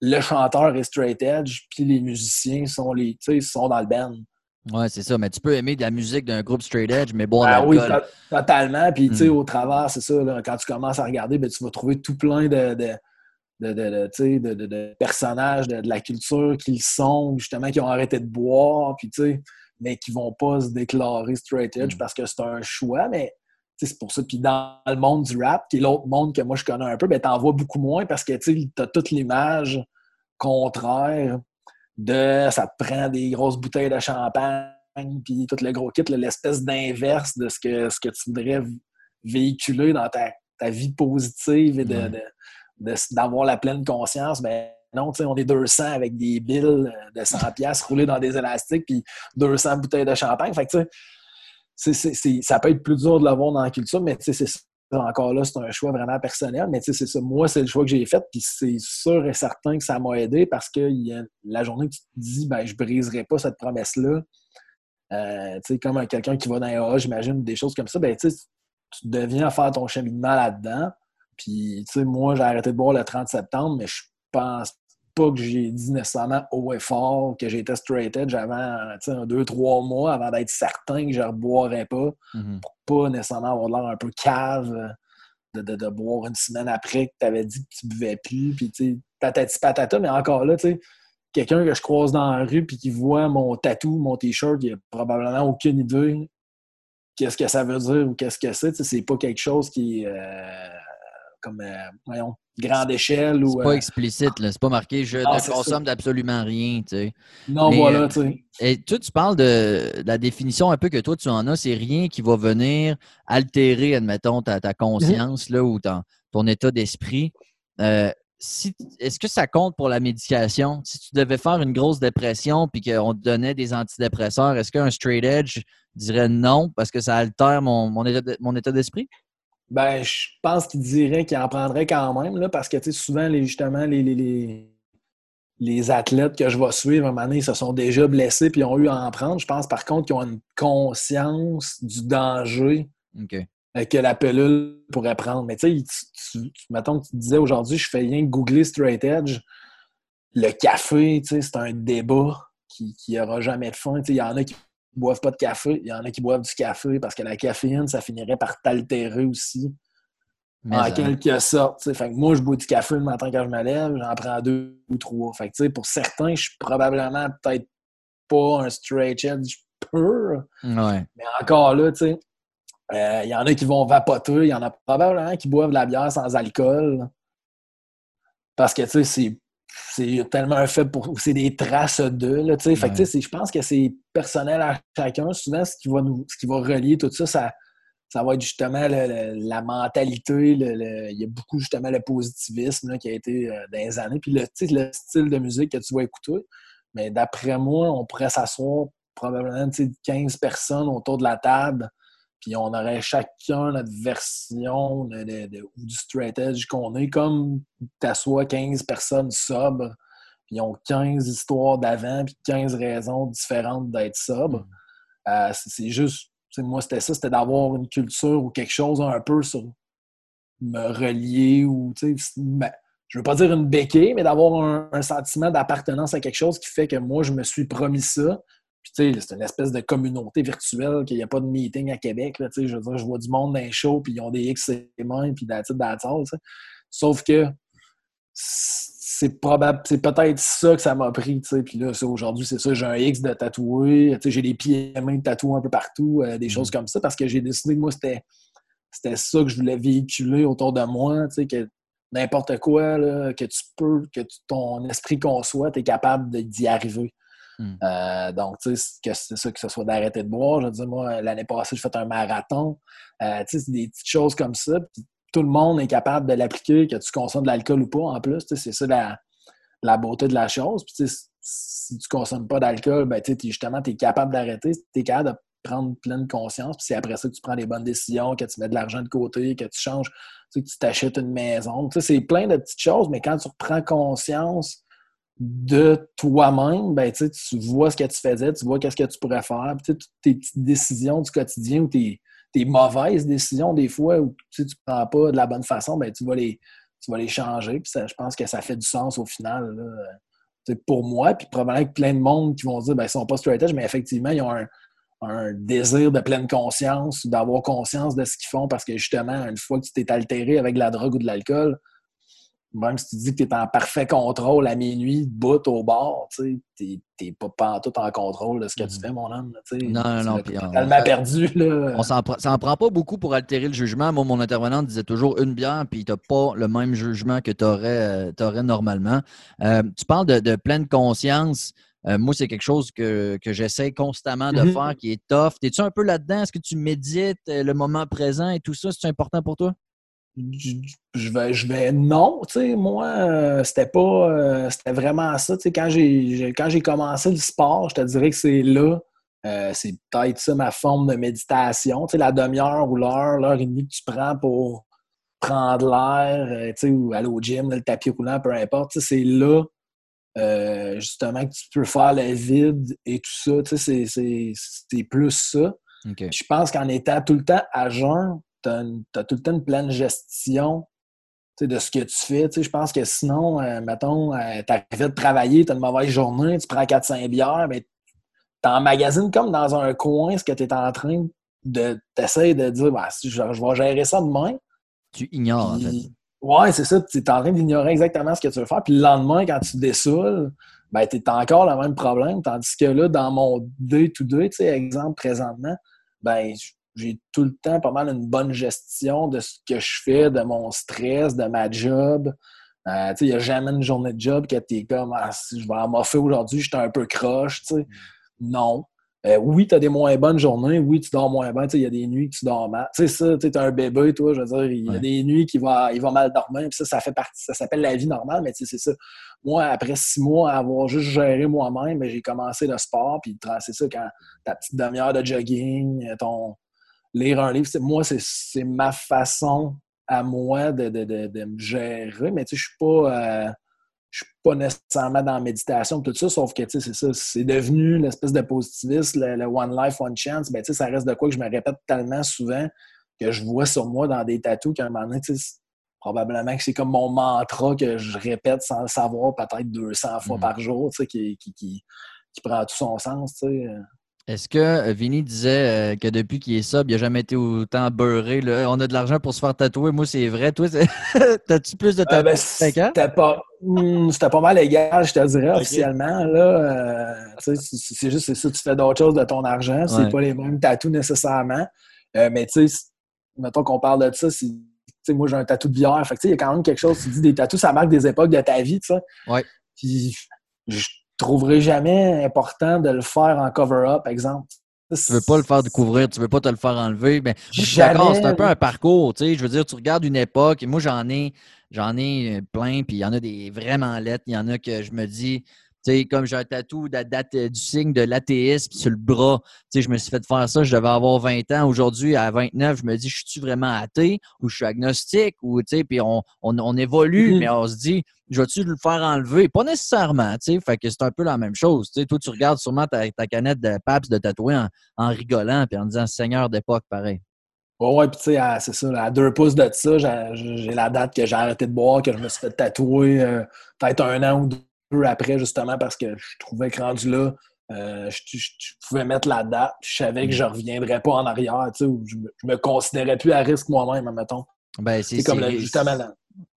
Le chanteur est straight edge, puis les musiciens sont, les, sont dans le band. Ouais, c'est ça. Mais tu peux aimer de la musique d'un groupe straight edge, mais bon, ah, oui, totalement. Puis, tu sais, hmm. au travers, c'est ça, quand tu commences à regarder, ben, tu vas trouver tout plein de de, de, personnages de, la culture qu'ils sont, justement, qui ont arrêté de boire, puis mais qui vont pas se déclarer straight edge mm. parce que c'est un choix, mais c'est pour ça. Puis dans le monde du rap, qui est l'autre monde que moi je connais un peu, ben, t'en vois beaucoup moins parce que tu as toute l'image contraire de ça te prend des grosses bouteilles de champagne, puis tout le gros kit, l'espèce d'inverse de ce que, ce que tu voudrais véhiculer dans ta, vie positive et de, d'avoir la pleine conscience, ben non, on est 200 avec des billes de 100 pièces roulées dans des élastiques puis 200 bouteilles de champagne. Fait que, ça peut être plus dur de l'avoir dans la culture, mais c'est encore là, c'est un choix vraiment personnel. Mais c'est ça, moi, c'est le choix que j'ai fait, puis c'est sûr et certain que ça m'a aidé parce que la journée que tu te dis, ben, je briserai pas cette promesse-là, euh, comme quelqu'un qui va dans les j'imagine, des choses comme ça, ben, tu deviens à faire ton cheminement là-dedans. Puis, tu sais, moi, j'ai arrêté de boire le 30 septembre, mais je pense pas que j'ai dit nécessairement haut et fort que j'étais straight edge avant, tu sais, un, deux, trois mois avant d'être certain que je ne reboirais pas. Mm-hmm. Pour pas nécessairement avoir l'air un peu cave de, de, boire une semaine après que tu avais dit que tu buvais plus. Puis, tu sais, patati patata, mais encore là, tu sais, quelqu'un que je croise dans la rue puis qui voit mon tatou, mon t-shirt, il a probablement aucune idée qu'est-ce que ça veut dire ou qu'est-ce que c'est. C'est pas quelque chose qui est euh, comme, euh, voyons, grande échelle. C'est pas euh, explicite, c'est pas marqué je ne consomme d'absolument rien. Tu sais. Non, voilà, tu sais. Et toi, tu parles de, la définition un peu que toi, tu en as, c'est rien qui va venir altérer, admettons, ta, ta conscience là, ou ton état d'esprit. est-ce que ça compte pour la médication? Si tu devais faire une grosse dépression puis qu'on te donnait des antidépresseurs, est-ce qu'un straight edge dirais non parce que ça altère mon, mon état d'esprit? Ben, je pense qu'il dirait qu'il en prendrait quand même, là, parce que souvent, les, justement, les, les, les, athlètes que je vais suivre, à un moment donné, ils se sont déjà blessés puis ont eu à en prendre. Je pense par contre qu'ils ont une conscience du danger euh, que la pelule pourrait prendre. Mais tu sais, mettons que tu disais aujourd'hui, je fais rien que googler straight edge. Le café, c'est un débat qui n'aura jamais de fin. Il y en a qui boivent pas de café. Il y en a qui boivent du café parce que la caféine, ça finirait par t'altérer aussi. en quelque sorte. Fait moi, je bois du café le matin quand je me lève, j'en prends deux ou trois. Fait que, pour certains, je suis probablement peut-être pas un straight edge pur. Mais encore là, tu euh, il y en a qui vont vapoter, il y en a probablement qui boivent de la bière sans alcool. Parce que, tu sais, c'est c'est tellement fait pour. C'est des traces de. Là, fait je pense que c'est personnel à chacun. Souvent, ce qui va, nous, ce qui va relier tout ça, ça, ça va être justement la mentalité. il y a beaucoup justement le positivisme qui a été euh, dans les années. Puis le, le style de musique que tu vas écouter. Mais d'après moi, on pourrait s'asseoir probablement 15 personnes autour de la table puis on aurait chacun notre version de, du straight edge qu'on est, comme t'assois 15 personnes sobres, puis ils ont 15 histoires d'avant, puis 15 raisons différentes d'être sobre. Mm. Euh, c'est juste, moi, c'était ça, c'était d'avoir une culture ou quelque chose un peu sur me relier ou, tu sais, ben, je veux pas dire une béquille, mais d'avoir un, un, sentiment d'appartenance à quelque chose qui fait que moi, je me suis promis ça, puis, tu sais, c'est une espèce de communauté virtuelle qu'il n'y a pas de meeting à Québec. Là, je veux dire, je vois du monde dans les shows, puis ils ont des X et mains, puis that's it, Sauf que c'est probable, c'est peut-être ça que ça m'a pris, tu sais. Puis là, aujourd'hui, c'est ça, j'ai un X de tatoué, tu sais, j'ai des pieds et mains de tatoués un peu partout, euh, des choses mm. comme ça, parce que j'ai décidé que moi, c'était, c'était ça que je voulais véhiculer autour de moi, tu sais, que n'importe quoi là, que tu peux, que ton esprit conçoit, tu es capable d'y arriver. Hmm. Euh, donc, tu sais, que ça, que ce soit d'arrêter de boire. Je dire, moi, l'année passée, j'ai fait un marathon. Euh, tu sais, c'est des petites choses comme ça. tout le monde est capable de l'appliquer, que tu consommes de l'alcool ou pas, en plus. C'est ça la, beauté de la chose. Puis, si tu consommes pas d'alcool, ben, tu justement, tu es capable d'arrêter. Tu es capable de prendre pleine conscience. Puis c'est après ça que tu prends les bonnes décisions, que tu mets de l'argent de côté, que tu changes, que tu t'achètes une maison. Tu sais, c'est plein de petites choses, mais quand tu reprends conscience de toi-même, ben, tu vois ce que tu faisais, tu vois qu'est-ce que tu pourrais faire. Puis, toutes tes petites décisions du quotidien ou tes, mauvaises décisions, des fois, où tu ne prends pas de la bonne façon, ben, tu, vas les, tu vas les changer. Puis je pense que ça fait du sens au final. pour moi, puis probablement que plein de monde qui vont dire ben, ils ne sont pas straight edge, mais effectivement, ils ont un, un désir de pleine conscience ou d'avoir conscience de ce qu'ils font parce que justement, une fois que tu t'es altéré avec de la drogue ou de l'alcool, même si tu dis que tu es en parfait contrôle à minuit, bout au bord, tu n'es pas tout en contrôle de ce que tu mm. fais, mon homme. non, non, non. On, tellement perdu. Là. On s'en prend pas beaucoup pour altérer le jugement. Moi, mon intervenant disait toujours une bière, puis tu n'as pas le même jugement que tu aurais, euh, normalement. Euh, tu parles de, pleine conscience. Euh, moi, c'est quelque chose que, j'essaie constamment de mm-hmm. faire, qui est tough. Es-tu un peu là-dedans? Est-ce que tu médites le moment présent et tout ça? C'est important pour toi? Je vais, je vais non, tu sais, moi, euh, c'était pas, euh, c'était vraiment ça, tu sais, quand j'ai, quand j'ai commencé le sport, je te dirais que c'est là, euh, c'est peut-être ça ma forme de méditation, tu sais, la demi-heure ou l'heure, l'heure et demie que tu prends pour prendre l'air, tu sais, ou aller au gym, le tapis roulant, peu importe, tu sais, c'est là, justement, que tu peux faire le vide et tout ça, tu sais, c'est, plus ça. Je pense qu'en étant tout le temps à jeun, tu as, tout le temps une pleine gestion de ce que tu fais. Je pense que sinon, euh, mettons, euh, tu arrives de travailler, tu as une mauvaise journée, tu prends 4-5 bières, mais tu emmagasines comme dans un coin ce que tu es en train de. Tu de dire, bah, je, vais gérer ça demain. Tu ignores, en fait. Ouais, c'est ça. Tu es en train d'ignorer exactement ce que tu veux faire. Puis le lendemain, quand tu dessoules, ben, tu as encore le même problème. Tandis que là, dans mon day-to-day, sais, exemple présentement, ben, j'ai tout le temps pas mal une bonne gestion de ce que je fais, de mon stress, de ma job. Euh, il n'y a jamais une journée de job que tu es comme ah, si je vais en m'offrir aujourd'hui, j'étais un peu croche. sais mm. Non. Euh, oui, tu as des moins bonnes journées. Oui, tu dors moins bien. Il y a des nuits que tu dors mal. Tu sais, ça, tu es un bébé, toi, je veux dire, il y a des nuits qui vont, il va mal dormir. Puis ça, ça fait partie, ça s'appelle la vie normale, mais c'est ça. Moi, après six mois à avoir juste géré moi-même, ben, j'ai commencé le sport. Puis c'est ça, quand ta petite demi-heure de jogging, ton lire un livre, moi, c'est ma façon à moi de, me gérer. Mais tu sais, je suis pas. Euh, je suis pas nécessairement dans la méditation tout ça, sauf que c'est ça, c'est devenu l'espèce de positivisme, le, One Life, One Chance. Ben, ça reste de quoi que je me répète tellement souvent que je vois sur moi dans des tatous qu'à un moment donné, probablement que c'est comme mon mantra que je répète sans le savoir peut-être 200 fois mm. par jour, qui, qui, qui, qui, prend tout son sens. Est-ce que euh, Vinny disait euh, que depuis qu'il est sub, il n'a jamais été autant beurré? Là? On a de l'argent pour se faire tatouer. Moi, c'est vrai. Toi, t'as-tu plus de euh, tatouages? c'était pas, hmm, pas mal égal, je te dirais, officiellement. Là, c'est juste c'est ça, tu fais d'autres choses de ton argent. C'est pas les mêmes tatous nécessairement. mais tu sais, mettons qu'on parle de ça, c'est moi j'ai un tatou de bière. Fait il y a quand même quelque chose, tu dis des tatous, ça marque des époques de ta vie, tu sais. Ouais. Puis trouverai jamais important de le faire en cover-up, exemple. Tu veux pas le faire découvrir, tu veux pas te le faire enlever. Mais c'est un peu un parcours, tu sais. Je veux dire, tu regardes une époque, et moi j'en ai, j'en ai plein, puis il y en a des vraiment lettres, il y en a que je me dis, sais, comme j'ai un tatou de date du signe de l'athéisme sur le bras. sais, je me suis fait faire ça, je devais avoir 20 ans. Aujourd'hui, à 29, je me dis, je suis vraiment athée ou je suis agnostique? Ou, puis on, on, on, évolue, mm-hmm. mais on se dit, je vais-tu le faire enlever? Pas nécessairement, tu sais. Fait que c'est un peu la même chose. sais, toi, tu regardes sûrement ta, ta canette de Paps de tatouer en, en rigolant puis en disant Seigneur d'époque, pareil. Ouais, ouais, puis tu sais, c'est ça, à deux pouces de ça, j'ai la date que j'ai arrêté de boire, que je me suis fait tatouer euh, peut-être un an ou deux après, justement, parce que je trouvais que rendu là, euh, je, pouvais mettre la date. Je savais que je ne reviendrais pas en arrière, tu sais, je, me, me considérais plus à risque moi-même, mettons. Ben, c'est comme justement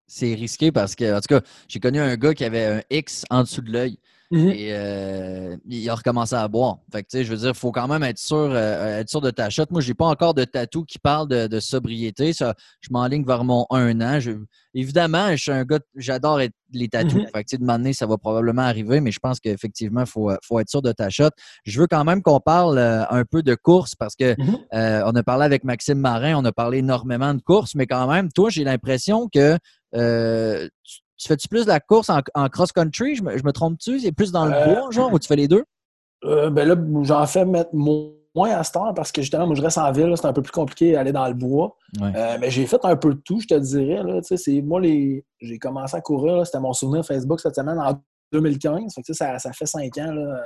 C'est risqué parce que, en tout cas, j'ai connu un gars qui avait un X en dessous de l'œil. Mhm. Et euh, il a recommencé à boire. Fait que, je veux dire, il faut quand même être sûr, euh, être sûr de ta shot. Moi, je n'ai pas encore de tatou qui parle de, sobriété. Ça, je m'enligne vers mon un an. évidemment, je suis un gars, j'adore les tatous. Mm Fait que, de m'amener, ça va probablement arriver, mais je pense qu'effectivement, il faut, faut, être sûr de ta shot. Je veux quand même qu'on parle euh, un peu de course parce que mhm. on a parlé avec Maxime Marin, on a parlé énormément de course, mais quand même, toi, j'ai l'impression que tu, tu fais-tu plus de la course en, cross-country? Je me, trompe-tu? C'est plus dans le euh, bois, genre, ou tu fais les deux? Euh, ben là, j'en fais mettre moins à ce temps parce que justement, moi, je reste en ville, c'est un peu plus compliqué d'aller dans le bois. Euh, mais j'ai fait un peu de tout, je te dirais. Là, c'est, moi, les, j'ai commencé à courir, c'était mon souvenir Facebook cette semaine en 2015. ça, ça fait cinq ans. Là.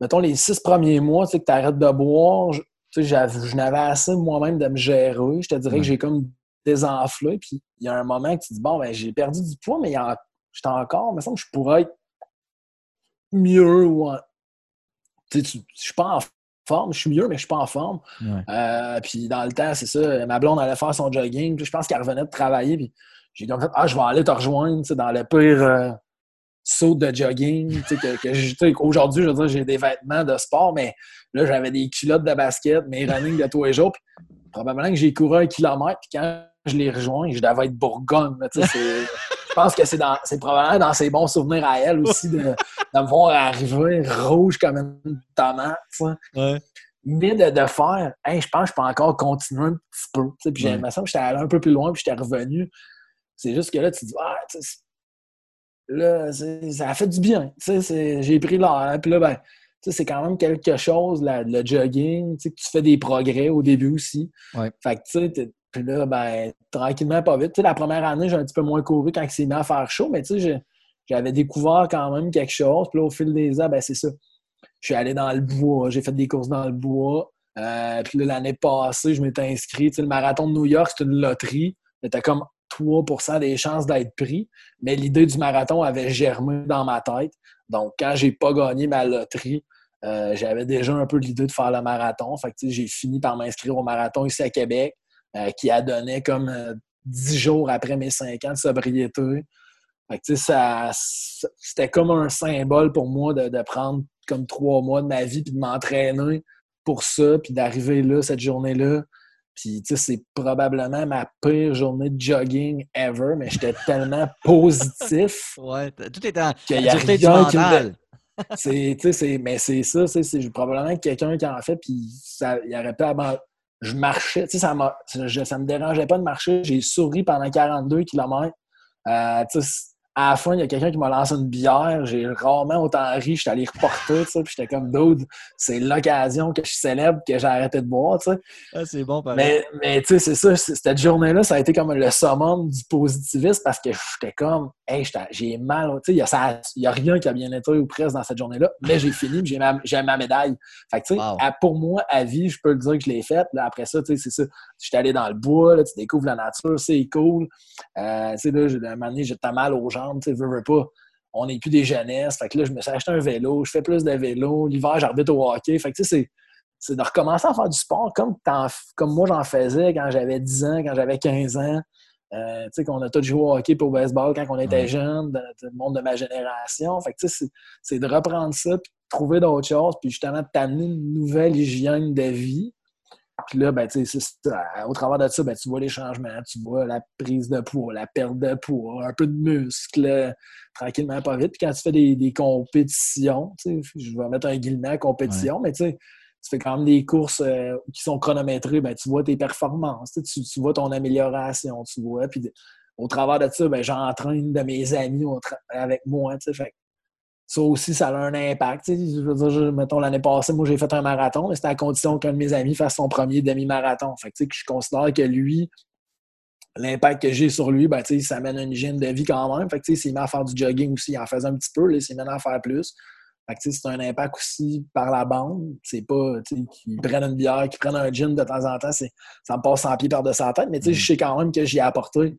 Mettons, les six premiers mois que tu arrêtes de boire, je, je n'avais assez moi-même de me gérer. Je te dirais que j'ai comme désenflé. Puis il y a un moment que tu dis Bon, ben, j'ai perdu du poids, mais j'étais encore, il me semble que je pourrais être mieux. Ou Tu sais, je suis pas en forme, je suis mieux, mais je suis pas en forme. Euh, puis dans le temps, c'est ça, ma blonde allait faire son jogging. Puis je pense qu'elle revenait de travailler. Puis j'ai comme fait Ah, je vais aller te rejoindre dans le pire. Euh, saut de jogging, que, que aujourd'hui, je veux dire, j'ai des vêtements de sport, mais là, j'avais des culottes de basket, mes running de tous les jours. probablement que j'ai couru un kilomètre, puis quand je l'ai rejoint, je devais être Bourgogne. je pense que c'est, probablement dans ses bons souvenirs à elle aussi de, me voir arriver rouge comme une tomate. Mais de, faire, je pense que je peux encore continuer un petit peu. Puis j'ai l'impression que j'étais allé un peu plus loin, puis j'étais revenu. C'est juste que là, tu dis, ah, là, ça a fait du bien. J'ai pris l'air. Puis là, ben, c'est quand même quelque chose, le jogging, tu fais des progrès au début aussi. Fait que, tu sais, puis là, ben, tranquillement, pas vite. La première année, j'ai un petit peu moins couru quand il s'est mis à faire chaud, mais tu sais, j'avais découvert quand même quelque chose. Puis là, au fil des ans, ben, c'est ça. Je suis allé dans le bois, j'ai fait des courses dans le bois. Euh, puis là, l'année passée, je m'étais inscrit. Tu sais, le marathon de New York, c'est une loterie. C'était comme 3 des chances d'être pris. Mais l'idée du marathon avait germé dans ma tête. Donc, quand j'ai pas gagné ma loterie, euh, j'avais déjà un peu l'idée de faire le marathon. Fait que, j'ai fini par m'inscrire au marathon ici à Québec. Euh, qui a donné comme euh, dix jours après mes cinq ans de sobriété. ça, c'était comme un symbole pour moi de, de, prendre comme trois mois de ma vie puis de m'entraîner pour ça, puis d'arriver là, cette journée-là. Puis, tu sais, c'est probablement ma pire journée de jogging ever, mais j'étais tellement positif. Ouais, tout était en qu'il y a rien qui me... c'est, c'est, mais c'est ça, c'est probablement quelqu'un qui en fait, puis ça, il aurait pas Je marchais, tu sais, ça, ça me dérangeait pas de marcher. J'ai souri pendant 42 km. Euh, à la fin, il y a quelqu'un qui m'a lancé une bière. J'ai rarement autant ri. J'étais allé reporter, tu sais, puis j'étais comme dude, c'est l'occasion que je célèbre que j'ai arrêté de boire, tu sais. Ah, c'est bon, pareil. Mais, mais tu sais, c'est ça, cette journée-là, ça a été comme le summum du positivisme parce que j'étais comme, hey, j'ai mal, tu sais, il n'y a, rien qui a bien été ou presque dans cette journée-là, mais j'ai fini, j'ai ma, ma, médaille. Fait que, tu sais, pour moi, à vie, je peux le dire que je l'ai faite. après ça, tu sais, c'est ça. J'étais allé dans le bois, là, tu découvres la nature, c'est cool. Euh, tu sais, là, à un moment donné, j'étais mal aux jambes tu veux, veux pas. On n'est plus des jeunesses. Fait que là, je me suis acheté un vélo, je fais plus de vélo. L'hiver, j'arbitre au hockey. Fait que tu sais, c'est de recommencer à faire du sport comme, comme moi j'en faisais quand j'avais 10 ans, quand j'avais 15 ans. Euh, tu sais, qu'on a tous joué au hockey pour au baseball quand on était jeunes, dans le monde de ma génération. Fait que, tu sais, c'est de reprendre ça, puis de trouver d'autres choses, puis justement de t'amener une nouvelle hygiène de vie. Puis là, ben, au travers de ça, ben, tu vois les changements, tu vois la prise de poids, la perte de poids, un peu de muscle, tranquillement, pas vite. Puis quand tu fais des, des compétitions, je vais mettre un guillemet compétition, mais tu sais, tu fais quand même des courses euh, qui sont chronométrées, ben, tu vois tes performances, tu, tu, vois ton amélioration, tu vois. Puis au travers de ça, ben, j'entraîne de mes amis avec moi. Fait, ça aussi, ça a un impact. Je veux dire, mettons, l'année passée, moi, j'ai fait un marathon, mais c'était à condition qu'un de mes amis fasse son premier demi-marathon. Fait que, je considère que lui, l'impact que j'ai sur lui, ben, ça mène une hygiène de vie quand même. Fait que, s'il met à faire du jogging aussi, il en faisait un petit peu, là, s'il met à faire plus. Fait que, c'est un impact aussi par la bande. C'est pas qu'ils prennent une bière, qu'ils prennent un gin de temps en temps, ça me passe sans pied par-dessus sa tête. Mais je mm. sais quand même que j'y ai apporté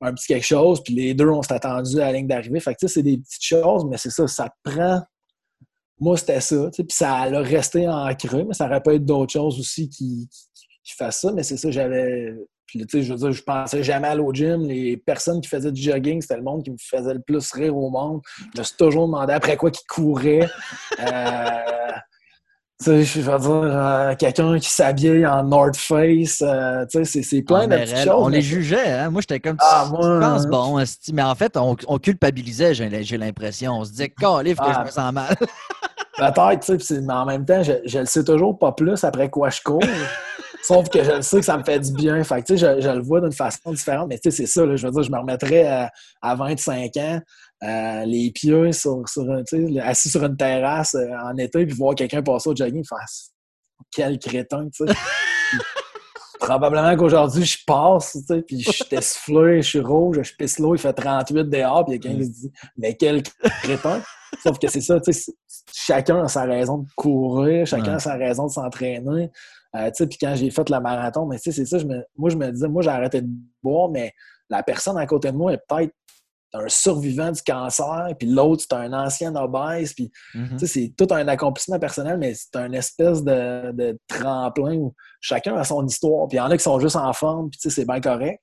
un petit quelque chose, puis les deux, on s'est attendu à la ligne d'arrivée. Fait que, c'est des petites choses, mais c'est ça, ça prend. Moi, c'était ça, puis ça a resté ancré, mais ça aurait pu être d'autres choses aussi qui, qui, fassent ça, mais c'est ça, j'avais. Puis, tu sais, je veux dire, je pensais jamais aller au gym. Les personnes qui faisaient du jogging, c'était le monde qui me faisait le plus rire au monde. Je me suis toujours demandé après quoi qu'ils couraient. euh, je veux dire, euh, quelqu'un qui s'habille en North Face, euh, c'est plein de petites choses. On les jugeait, hein? Moi, j'étais comme, ah, tu, moi, penses bon, mais en fait, on, on culpabilisait, j'ai l'impression. On se disait, livre que je ah. me sens mal. Peut-être, tu sais, mais en même temps, je, je le sais toujours pas plus après quoi je cours. Sauf que je le sais que ça me fait du bien. Fait que, je, je le vois d'une façon différente. Mais c'est ça, je veux dire, je me remettrais à, à 25 ans euh, les pieds sur, sur assis sur une terrasse euh, en été, puis voir quelqu'un passer au jogging, faire quel crétin, tu sais. Probablement qu'aujourd'hui, je passe, tu sais, puis je suis essoufflé, je suis rouge, je pisse l'eau, il fait 38 dehors, puis quelqu'un se dit « Mais quel crétin! » Sauf que c'est ça, tu sais, chacun a sa raison de courir, chacun a sa raison de s'entraîner. Euh, tu sais, puis quand j'ai fait le marathon, mais tu sais, c'est ça, je me, moi, je me disais, moi, j'ai arrêté de boire, mais la personne à côté de moi est peut-être un survivant du cancer, puis l'autre, c'est un ancien obèse. Puis, mm-hmm. c'est tout un accomplissement personnel, mais c'est un espèce de, tremplin où chacun a son histoire. Puis il y en a qui sont juste en forme, puis c'est bien correct.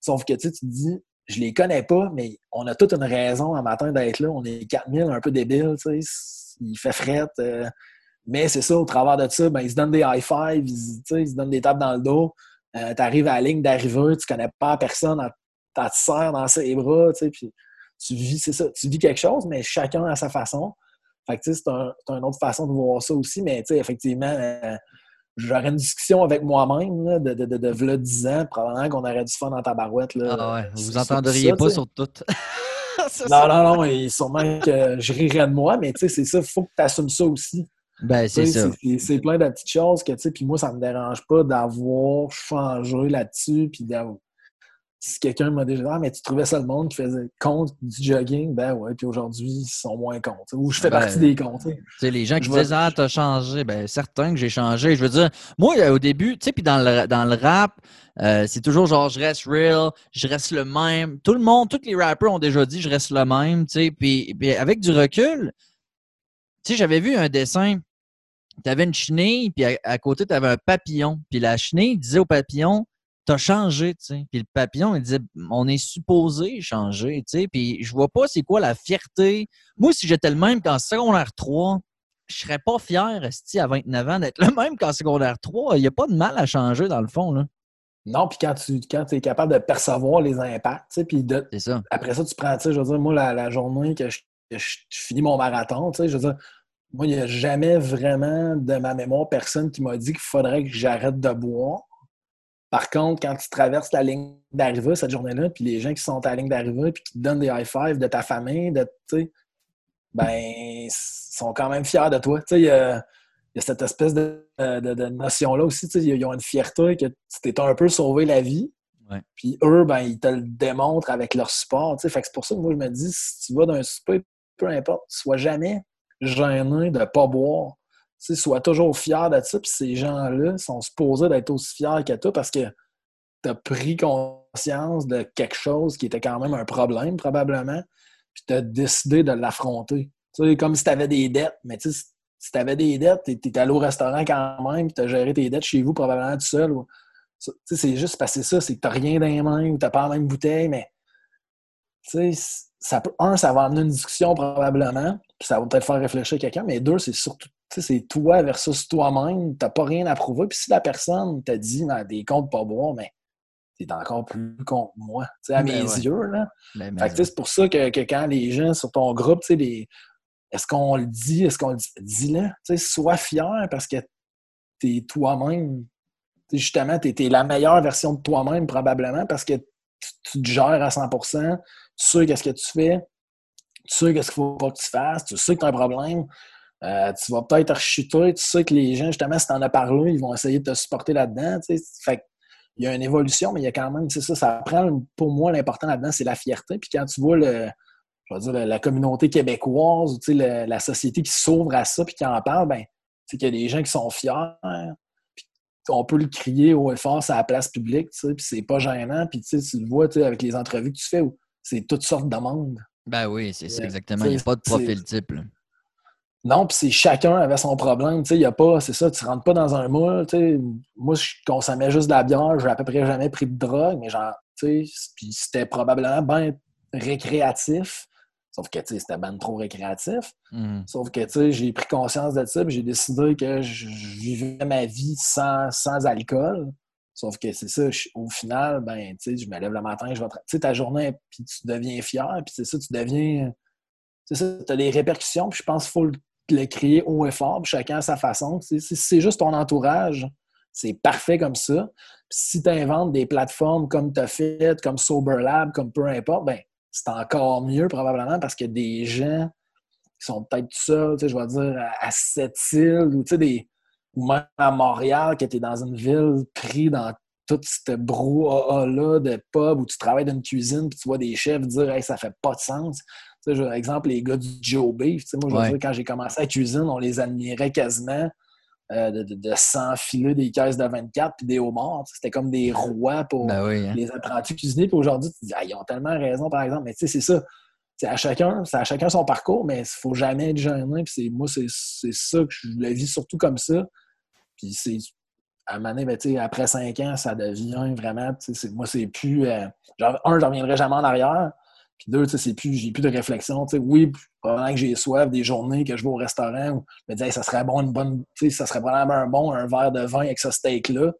Sauf que tu te dis, je les connais pas, mais on a toute une raison un matin d'être là. On est 4000, un peu débiles, il fait fret. Euh, mais c'est ça, au travers de ça, ben, ils se donnent des high five, ils, ils se donnent des tapes dans le dos. Euh, tu arrives à la ligne d'arrivée, tu connais pas personne t'as te serre dans ses bras, tu sais, puis tu vis, c'est ça, tu vis quelque chose, mais chacun à sa façon. Fait que, tu sais, c'est un, une autre façon de voir ça aussi, mais, tu sais, effectivement, euh, j'aurais une discussion avec moi-même de, de, de, de, 10 ans, probablement qu'on aurait du fun dans ta barouette. Là, ah ouais, vous entendriez pas sur tout. non, non, non, et sûrement que je rirais de moi, mais tu sais, c'est ça, il faut que tu assumes ça aussi. Ben, c'est ça. C'est plein de petites choses que, tu sais, puis moi, ça me dérange pas d'avoir changé là-dessus, puis d'avoir si quelqu'un m'a déjà dit Ah, mais tu trouvais ça le monde qui faisait compte du jogging, ben ouais, puis aujourd'hui, ils sont moins comptes. Ou je fais ben, partie des comptes. les gens qui disent Ah, t'as changé, ben certain que j'ai changé. Je veux dire, moi, au début, tu sais, puis dans le, dans le rap, euh, c'est toujours genre je reste real, je reste le même. Tout le monde, tous les rappers ont déjà dit je reste le même, tu sais. Puis, puis avec du recul, tu sais, j'avais vu un dessin. Tu avais une chenille, puis à, côté, tu avais un papillon. Puis la chenille disait au papillon t'as changé, tu sais. Puis le papillon, il disait, on est supposé changer, tu sais. Puis je vois pas c'est quoi la fierté. Moi, si j'étais le même qu'en secondaire 3, je serais pas fier, Esti, à 29 ans, d'être le même qu'en secondaire 3. Il n'y a pas de mal à changer, dans le fond, là. Non, puis quand tu quand es capable de percevoir les impacts, tu sais, puis de, ça. après ça, tu prends, tu sais, je veux dire, moi, la, journée que je, finis mon marathon, tu sais, je veux dire, moi, il n'y a jamais vraiment de ma mémoire personne qui m'a dit qu'il faudrait que j'arrête de boire. Par contre, quand tu traverses la ligne d'arrivée cette journée-là, puis les gens qui sont à la ligne d'arrivée, puis qui te donnent des high five de ta famille, de, ben, sont quand même fiers de toi. Tu sais, il y, a, cette espèce de, notion-là aussi. Tu sais, ils ont une fierté que tu t'es un peu sauvé la vie. Puis eux, ben, ils te le démontrent avec leur support. Tu sais, fait que c'est pour ça que moi, je me dis, si tu vas d'un souper, peu importe, sois jamais gêné de ne pas boire sois toujours fier de ça. Puis ces gens-là sont supposés d'être aussi fiers que toi parce que tu as pris conscience de quelque chose qui était quand même un problème, probablement, puis tu as décidé de l'affronter. Comme si tu avais des dettes, mais si tu avais des dettes, tu étais allé au restaurant quand même, puis tu as géré tes dettes chez vous probablement tout seul. C'est juste que ça, c'est que tu rien dans les mains ou tu pas la même bouteille, mais ça peut, un, ça va amener une discussion probablement, puis ça va peut-être faire réfléchir quelqu'un, mais deux, c'est surtout c'est toi versus toi-même, t'as pas rien à prouver. Puis si la personne t'a dit des comptes pas boire, mais t'es encore plus contre moi, à ben mes yeux. Là. Ben, ben c'est pour ça que, quand les gens sur ton groupe, les... est-ce qu'on le dit, est-ce qu'on le dit? Dis-le. Sois fier parce que t'es toi-même. Justement, tu es, la meilleure version de toi-même, probablement, parce que tu, te gères à 100 tu sais qu'est-ce que tu fais, tu sais qu'est-ce qu'il faut pas que tu fasses, tu sais que tu as un problème, euh, tu vas peut-être rechuter, tu sais que les gens, justement, si tu en as parlé, ils vont essayer de te supporter là-dedans. Fait il y a une évolution, mais il y a quand même, c'est ça, ça prend, pour moi, l'important là-dedans, c'est la fierté. Puis quand tu vois le, je dire, la communauté québécoise, la, la société qui s'ouvre à ça puis qui en parle, ben, c'est qu'il y a des gens qui sont fiers. Puis on peut le crier haut et fort à la place publique, puis c'est pas gênant. Puis tu le vois avec les entrevues que tu fais c'est toutes sortes de monde. Ben oui, c'est ça, exactement. Il n'y a pas de profil type. Non, puis c'est chacun avait son problème. Il n'y a pas, c'est ça, tu rentres pas dans un moule. Moi, je consommais juste de la bière, j'ai à peu près jamais pris de drogue, mais genre, puis c'était probablement bien récréatif. Sauf que c'était bien trop récréatif. Mmh. Sauf que j'ai pris conscience de ça, j'ai décidé que je, vivais ma vie sans, sans alcool. Sauf que c'est ça, au final, ben, je me lève le matin, je vais. Tu sais, ta journée, puis tu deviens fier, puis c'est ça, tu deviens. C'est ça, tu as des répercussions, puis je pense qu'il faut le le crier haut et fort, chacun à sa façon. Si c'est juste ton entourage, c'est parfait comme ça. si tu inventes des plateformes comme tu as fait, comme SoberLab, comme peu importe, ben, c'est encore mieux probablement parce que des gens qui sont peut-être seuls, je vais dire, à, cette île ou, des, même à Montréal, qui était dans une ville pris dans tout ce brouhaha-là de pub où tu travailles dans une cuisine puis tu vois des chefs dire hey, ça fait pas de sens. Par exemple, les gars du Joe Beef, moi, je veux dire, quand j'ai commencé à cuisine, on les admirait quasiment euh, de, de, s'enfiler des caisses de 24 puis des homards. C'était comme des rois pour ben hein. les apprentis cuisiniers. Puis aujourd'hui, tu te dis, ah, ils ont tellement raison, par exemple. Mais tu sais, c'est ça. C'est à chacun, à chacun son parcours, mais il ne faut jamais être gêné. Puis moi, c'est ça que je le vis surtout comme ça. Puis c'est à un moment donné, ben, après cinq ans, ça devient vraiment. Moi, c'est plus. Euh, genre, un, je ne reviendrai jamais en arrière. Puis deux, c'est plus, j'ai plus de réflexion. oui, pendant que j'ai soif, des journées que je vais au restaurant, où je me dis, ça serait bon, une bonne, ça serait vraiment un bon, un verre de vin avec ce steak-là.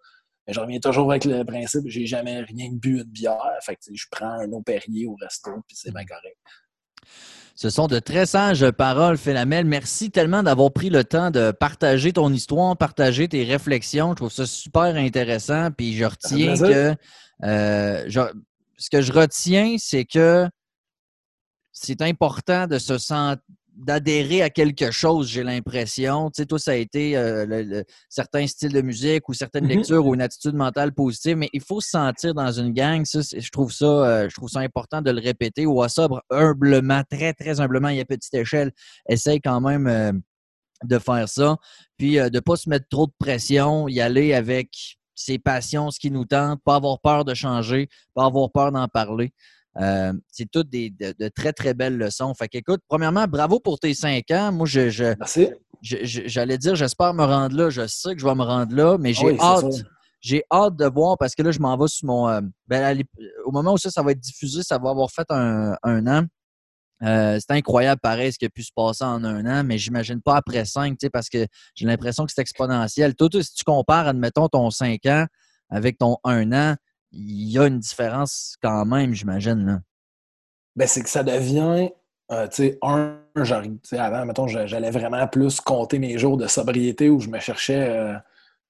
Mais je reviens toujours avec le principe, j'ai jamais rien bu une bière. Fait que, je prends un eau Perrier au resto, puis c'est bien correct. Ce sont de très sages paroles, Félamel. Merci tellement d'avoir pris le temps de partager ton histoire, partager tes réflexions. Je trouve ça super intéressant. Puis je retiens que. Euh, ce que je retiens, c'est que c'est important de se sentir d'adhérer à quelque chose, j'ai l'impression. Tu sais, toi, ça a été euh, certains styles de musique ou certaines mm-hmm. lectures ou une attitude mentale positive, mais il faut se sentir dans une gang. Ça, je trouve ça, euh, je trouve ça important de le répéter. Ou à sobre, humblement, très, très humblement, et à petite échelle, essaye quand même euh, de faire ça. Puis de ne pas se mettre trop de pression, y aller avec ses passions, ce qui nous tente, pas avoir peur de changer, pas avoir peur d'en parler. Euh, c'est toutes des, de, très, très belles leçons. Fait qu'écoute, premièrement, bravo pour tes cinq ans. Moi, je, je j'allais dire, j'espère me rendre là. Je sais que je vais me rendre là, mais ah j'ai hâte. j'ai hâte de voir parce que là, je m'en vais sur mon. Euh, ben, au moment où ça, ça va être diffusé, ça va avoir fait un, an. Euh, c'est incroyable, pareil, ce qui a pu se passer en un an, mais j'imagine pas après cinq, parce que j'ai l'impression que c'est exponentiel. Toi, si tu compares, admettons, ton cinq ans avec ton un an, il y a une différence quand même, j'imagine. Ben, c'est que ça devient, euh, tu sais, un, genre, avant, mettons, j'allais vraiment plus compter mes jours de sobriété où je me cherchais, euh,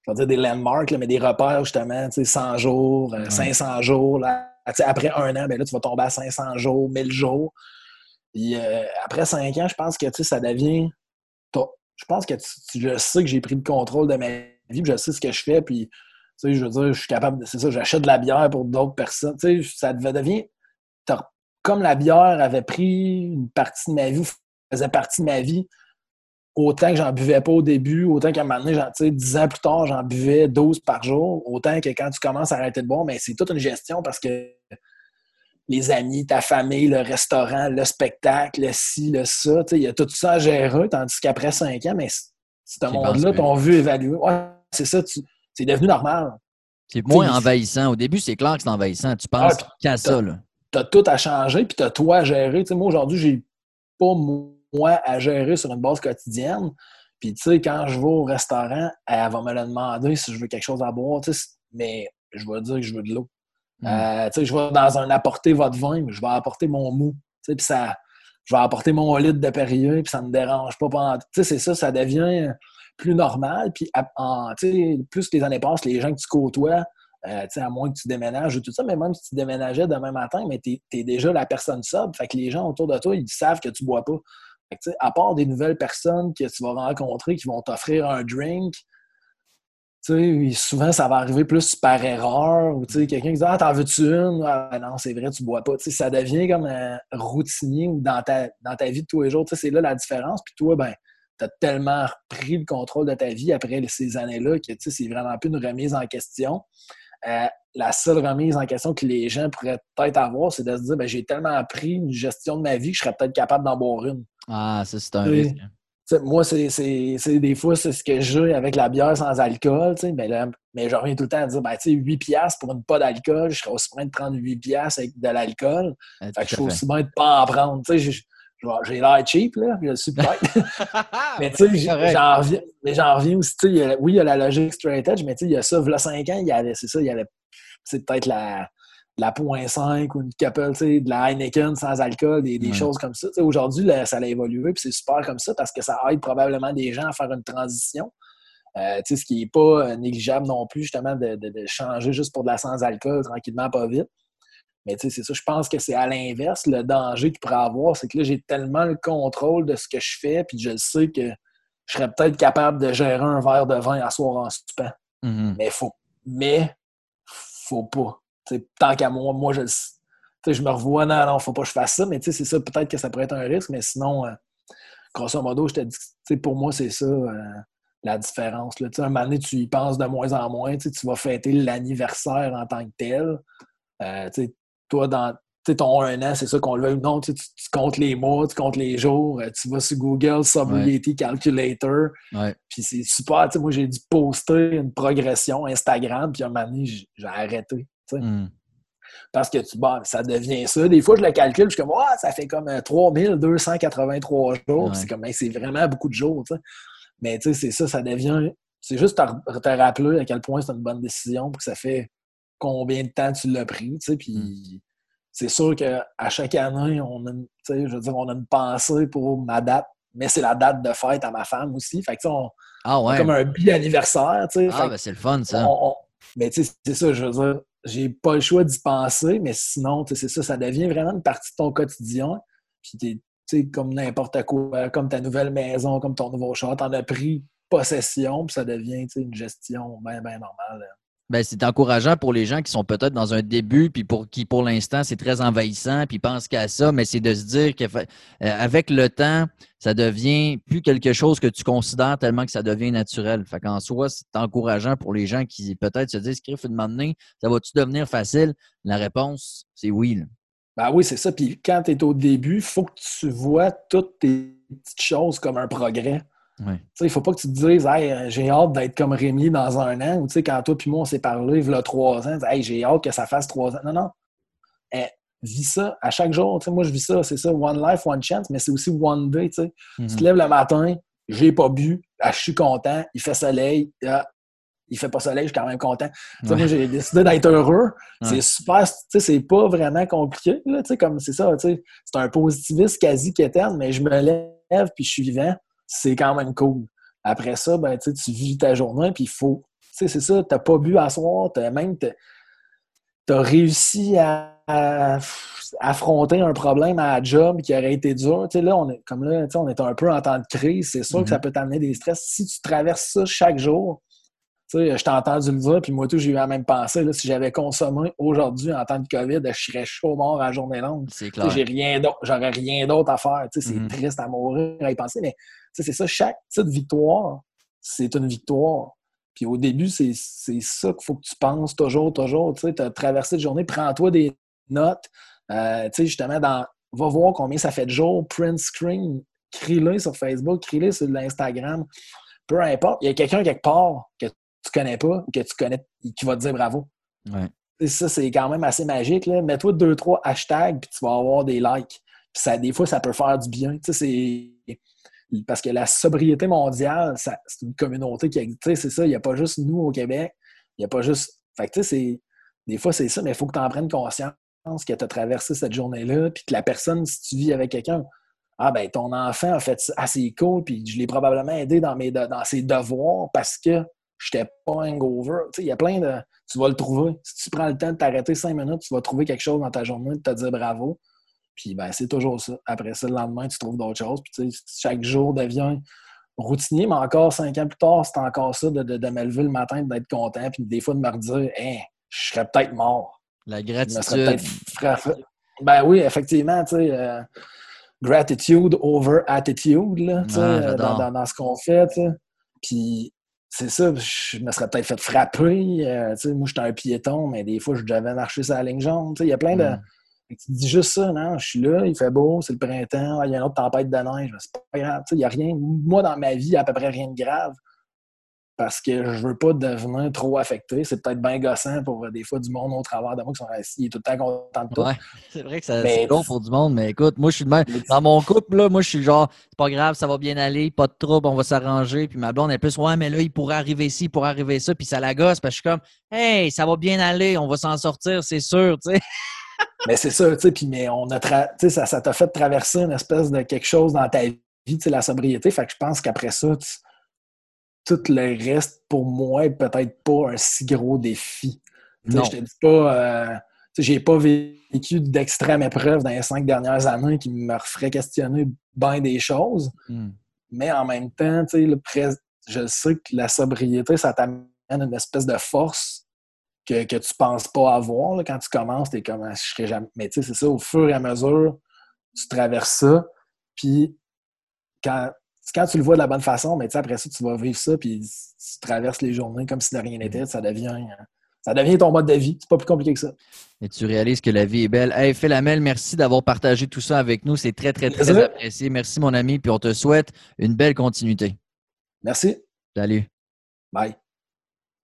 je dire des landmarks, mais des repères, justement, tu sais, 100 jours, 500 euh, jours. Là, après un an, ben là, tu vas tomber à 500 jours, 1000 jours. Puis après 5 ans, je pense que, ça devient... Je pense que tu, je sais que j'ai pris le contrôle de ma vie, je sais ce que je fais, puis sais, je veux dire, je suis capable, c'est ça, j'achète de la bière pour d'autres personnes. Tu sais, ça devient, comme la bière avait pris une partie de ma vie, faisait partie de ma vie, autant que j'en buvais pas au début, autant qu'à un moment donné, sais, 10 ans plus tard, j'en buvais 12 par jour, autant que quand tu commences à arrêter de boire, mais c'est toute une gestion parce que les amis, ta famille, le restaurant, le spectacle, le ci, le ça, il y a tout ça à gérer, tandis qu'après 5 ans, mais ce monde-là t'ont vu évaluer. Ouais, c'est ça, c'est devenu normal. C'est moins envahissant. Au début, c'est clair que c'est envahissant. Tu penses qu'à ça. Là tu as tout à changer, puis tu as toi à gérer. moi, aujourd'hui, j'ai pas moi à gérer sur une base quotidienne. Puis, tu sais, quand je vais au restaurant, elle va me le demander si je veux quelque chose à boire, mais je vais dire que je veux de l'eau. Hmm. Euh, tu sais, je vais dans un apporter votre vin, mais je vais apporter mon mou. Puis ça, je vais apporter mon litre de Perrier, puis ça ne me dérange pas. Tu sais, c'est ça, ça devient plus normal. Puis, plus les années passent, les gens que tu côtoies, euh, à moins que tu déménages ou tout ça, mais même si tu déménageais demain matin, mais tu es, déjà la personne sobre. Fait que les gens autour de toi, ils savent que tu bois pas. à part des nouvelles personnes que tu vas rencontrer qui vont t'offrir un drink, souvent ça va arriver plus par erreur ou quelqu'un qui dit Ah, t'en veux-tu une? Ah, non, c'est vrai, tu bois pas. ça devient comme un routinier ou dans ta, dans ta vie de tous les jours. C'est là la différence. Puis toi, ben, tu as tellement repris le contrôle de ta vie après ces années-là que c'est vraiment plus une remise en question. Euh, la seule remise en question que les gens pourraient peut-être avoir, c'est de se dire ben, j'ai tellement appris une gestion de ma vie que je serais peut-être capable d'en boire une. Ah, ça, c'est un risque. moi, c'est des fois, c'est ce que j'ai avec la bière sans alcool. Mais, là, mais je reviens tout le temps à dire ben, 8$ pour une pas d'alcool, je serais aussi bien de prendre 8$ avec de l'alcool. fait que je suis aussi bien de pas en prendre. J'ai l'air cheap, là, je suis peut-être. mais tu sais, j'en reviens, mais j'en reviens aussi. oui, il y a la logique straight edge, mais tu sais, il y a ça, a 5 ans, il y avait, c'est ça, il y avait c'est peut-être la, la .5 ou une couple, de la Heineken sans alcool, des, des choses comme ça. Aujourd'hui, ça a évolué, puis c'est super comme ça parce que ça aide probablement des gens à faire une transition. Euh, ce qui n'est pas négligeable non plus, justement, de, de, de, changer juste pour de la sans-alcool tranquillement, pas vite. Mais tu sais, c'est ça, je pense que c'est à l'inverse. Le danger qu'il pourrait avoir, c'est que là, j'ai tellement le contrôle de ce que je fais, puis je sais que je serais peut-être capable de gérer un verre de vin à soir en stupant. Mm-hmm. Mais faut. Mais faut pas. tant qu'à moi, moi, je je me revois, non, non, faut pas que je fasse ça, mais c'est ça, peut-être que ça pourrait être un risque, mais sinon, euh, grosso modo, je te dis, pour moi, c'est ça euh, la différence. Là. Un moment donné, tu y penses de moins en moins, tu vas fêter l'anniversaire en tant que tel. Euh, toi, dans ton un an, c'est ça qu'on le veut non, tu, comptes les mois, tu comptes les jours, euh, tu vas sur Google Sobriety Calculator. Puis c'est super. Moi, j'ai dû poster une progression Instagram, puis à un moment donné, j'ai arrêté. Hmm. Parce que tu, ça devient ça. Des fois, je le calcule, je suis comme, ça fait comme 3283 euh, jours. C'est comme, c'est vraiment beaucoup de jours. Mais tu sais, c'est ça, ça devient. C'est juste te, te rappeler à quel point c'est une bonne décision, puis que ça fait combien de temps tu l'as pris, tu sais, puis mm. c'est sûr qu'à chaque année, on a, une, je veux dire, on a une pensée pour ma date, mais c'est la date de fête à ma femme aussi, fait que, on, ah ouais. comme un bi-anniversaire, tu sais. Ah, ben c'est le fun, ça. mais tu sais, c'est ça, je veux dire, j'ai pas le choix d'y penser, mais sinon, c'est ça, ça devient vraiment une partie de ton quotidien, puis tu sais, comme n'importe quoi, comme ta nouvelle maison, comme ton nouveau chat, t'en as pris possession, puis ça devient une gestion bien, bien normale. Ben, c'est encourageant pour les gens qui sont peut-être dans un début, puis pour qui, pour l'instant, c'est très envahissant, puis pensent qu'à ça, mais c'est de se dire qu'avec euh, le temps, ça devient plus quelque chose que tu considères tellement que ça devient naturel. Fait qu'en soi, c'est encourageant pour les gens qui peut-être se disent, Criff, une donné, ça va-tu devenir facile? La réponse, c'est oui. Ben oui, c'est ça. Puis quand tu es au début, il faut que tu vois toutes tes petites choses comme un progrès. Il ne faut pas que tu te dises hey, j'ai hâte d'être comme Rémi dans un an, ou quand toi et moi on s'est parlé il y a trois ans, hey, j'ai hâte que ça fasse trois ans. Non, non. Eh, vis ça à chaque jour. moi, je vis ça, c'est ça, one life, one chance, mais c'est aussi one day. Tu te mm-hmm. lèves le matin, j'ai pas bu, ah, je suis content, il fait soleil, ah, il fait pas soleil, je suis quand même content. Moi, j'ai décidé d'être heureux. C'est super, c'est pas vraiment compliqué. Là, comme c'est ça, c'est un positivisme quasi qu'éterne, mais je me lève puis je suis vivant, c'est quand même cool. Après ça, ben, tu vis ta journée, puis il faut. C'est ça, t'as pas bu à soir, as même t'as réussi à, affronter un problème à la job qui aurait été dur. là, on est, comme là, on est un peu en temps de crise, c'est sûr que ça mm-hmm. peut t'amener des stress. Si tu traverses ça chaque jour, je t'ai entendu le dire, puis moi tout, j'ai eu la même pensée. Là, si j'avais consommé aujourd'hui en temps de COVID, je serais chaud mort à la journée longue. C'est clair. J'ai rien d'autre, j'aurais rien d'autre à faire. C'est mm-hmm. triste à mourir à y penser, mais c'est ça, chaque petite victoire, c'est une victoire. Puis au début, c'est ça qu'il faut que tu penses toujours, toujours. Tu as traversé la journée, prends-toi des notes. Euh, tu sais, justement, dans, va voir combien ça fait de jours, print screen, crie-le sur Facebook, crie-le sur l'Instagram. Peu importe, il y a quelqu'un quelque part que connais pas ou que tu connais qui va te dire bravo. Ouais. Ça, c'est quand même assez magique. Mets-toi deux, trois hashtags, puis tu vas avoir des likes. Puis ça, des fois, ça peut faire du bien. Parce que la sobriété mondiale, c'est une communauté qui existe. C'est ça, il n'y a pas juste nous au Québec. Il n'y a pas juste. Fait que, c'est... Des fois, c'est ça, mais il faut que tu en prennes conscience que tu as traversé cette journée-là, puis que la personne, si tu vis avec quelqu'un, ah ben ton enfant a fait ça, assez cool, puis je l'ai probablement aidé dans, mes dans ses devoirs parce que j'étais pas hangover. Il y a plein de. Tu vas le trouver. Si tu prends le temps de t'arrêter cinq minutes, tu vas trouver quelque chose dans ta journée, de te dire bravo. Puis ben, c'est toujours ça. Après ça, le lendemain, tu trouves d'autres choses. Puis chaque jour devient routinier, mais encore cinq ans plus tard, c'est encore ça de, de, me lever le matin, d'être content, puis des fois de me redire hein, je serais peut-être mort. La gratitude. Ben oui, effectivement, tu sais. Euh, gratitude over attitude, là, euh, dans, dans, ce qu'on fait. Puis c'est ça, je me serais peut-être fait frapper. Euh, moi, j'étais un piéton, mais des fois, je devais marcher sur la ligne jaune. Il y a plein de. Tu dis juste ça, non? Je suis là, il fait beau, c'est le printemps, il y a une autre tempête de neige, c'est pas grave. Il n'y a rien. Moi, dans ma vie, il n'y a à peu près rien de grave parce que je veux pas devenir trop affecté. C'est peut-être bien gossant pour euh, des fois du monde au travers de moi qui sont assis et tout le temps contents de tout. Ouais, c'est vrai que c'est long pour du monde, mais écoute, moi je suis de même. Dans mon couple, là, moi je suis genre, c'est pas grave, ça va bien aller, pas de trouble, on va s'arranger. Puis ma blonde est plus, ouais, mais là, il pourrait arriver ci, il pourrait arriver ça, puis ça la gosse parce que je suis comme, hey, ça va bien aller, on va s'en sortir, c'est sûr, tu sais. mais c'est ça, tu sais, puis mais on a ça, ça t'a fait traverser une espèce de quelque chose dans ta vie, tu sais, la sobriété. Fait que je pense qu'après ça, tu tout le reste, pour moi, peut-être pas un si gros défi. Je te dis pas. Euh, j'ai pas vécu d'extrême épreuve dans les cinq dernières années qui me ferait questionner bien des choses. Hmm. Mais en même temps, le je sais que la sobriété, ça t'amène une espèce de force que, que tu penses pas avoir. Quand tu commences, tu es comme ah, je serais jamais. Mais tu sais, c'est ça, au fur et à mesure, tu traverses ça. Puis quand quand tu le vois de la bonne façon, mais après ça, tu vas vivre ça, puis tu traverses les journées comme si de rien n'était. Ça devient, ça devient ton mode de vie. C'est pas plus compliqué que ça. Et tu réalises que la vie est belle. Hey, Lamel, merci d'avoir partagé tout ça avec nous. C'est très, très, très apprécié. Merci, mon ami. Puis on te souhaite une belle continuité. Merci. Salut. Bye.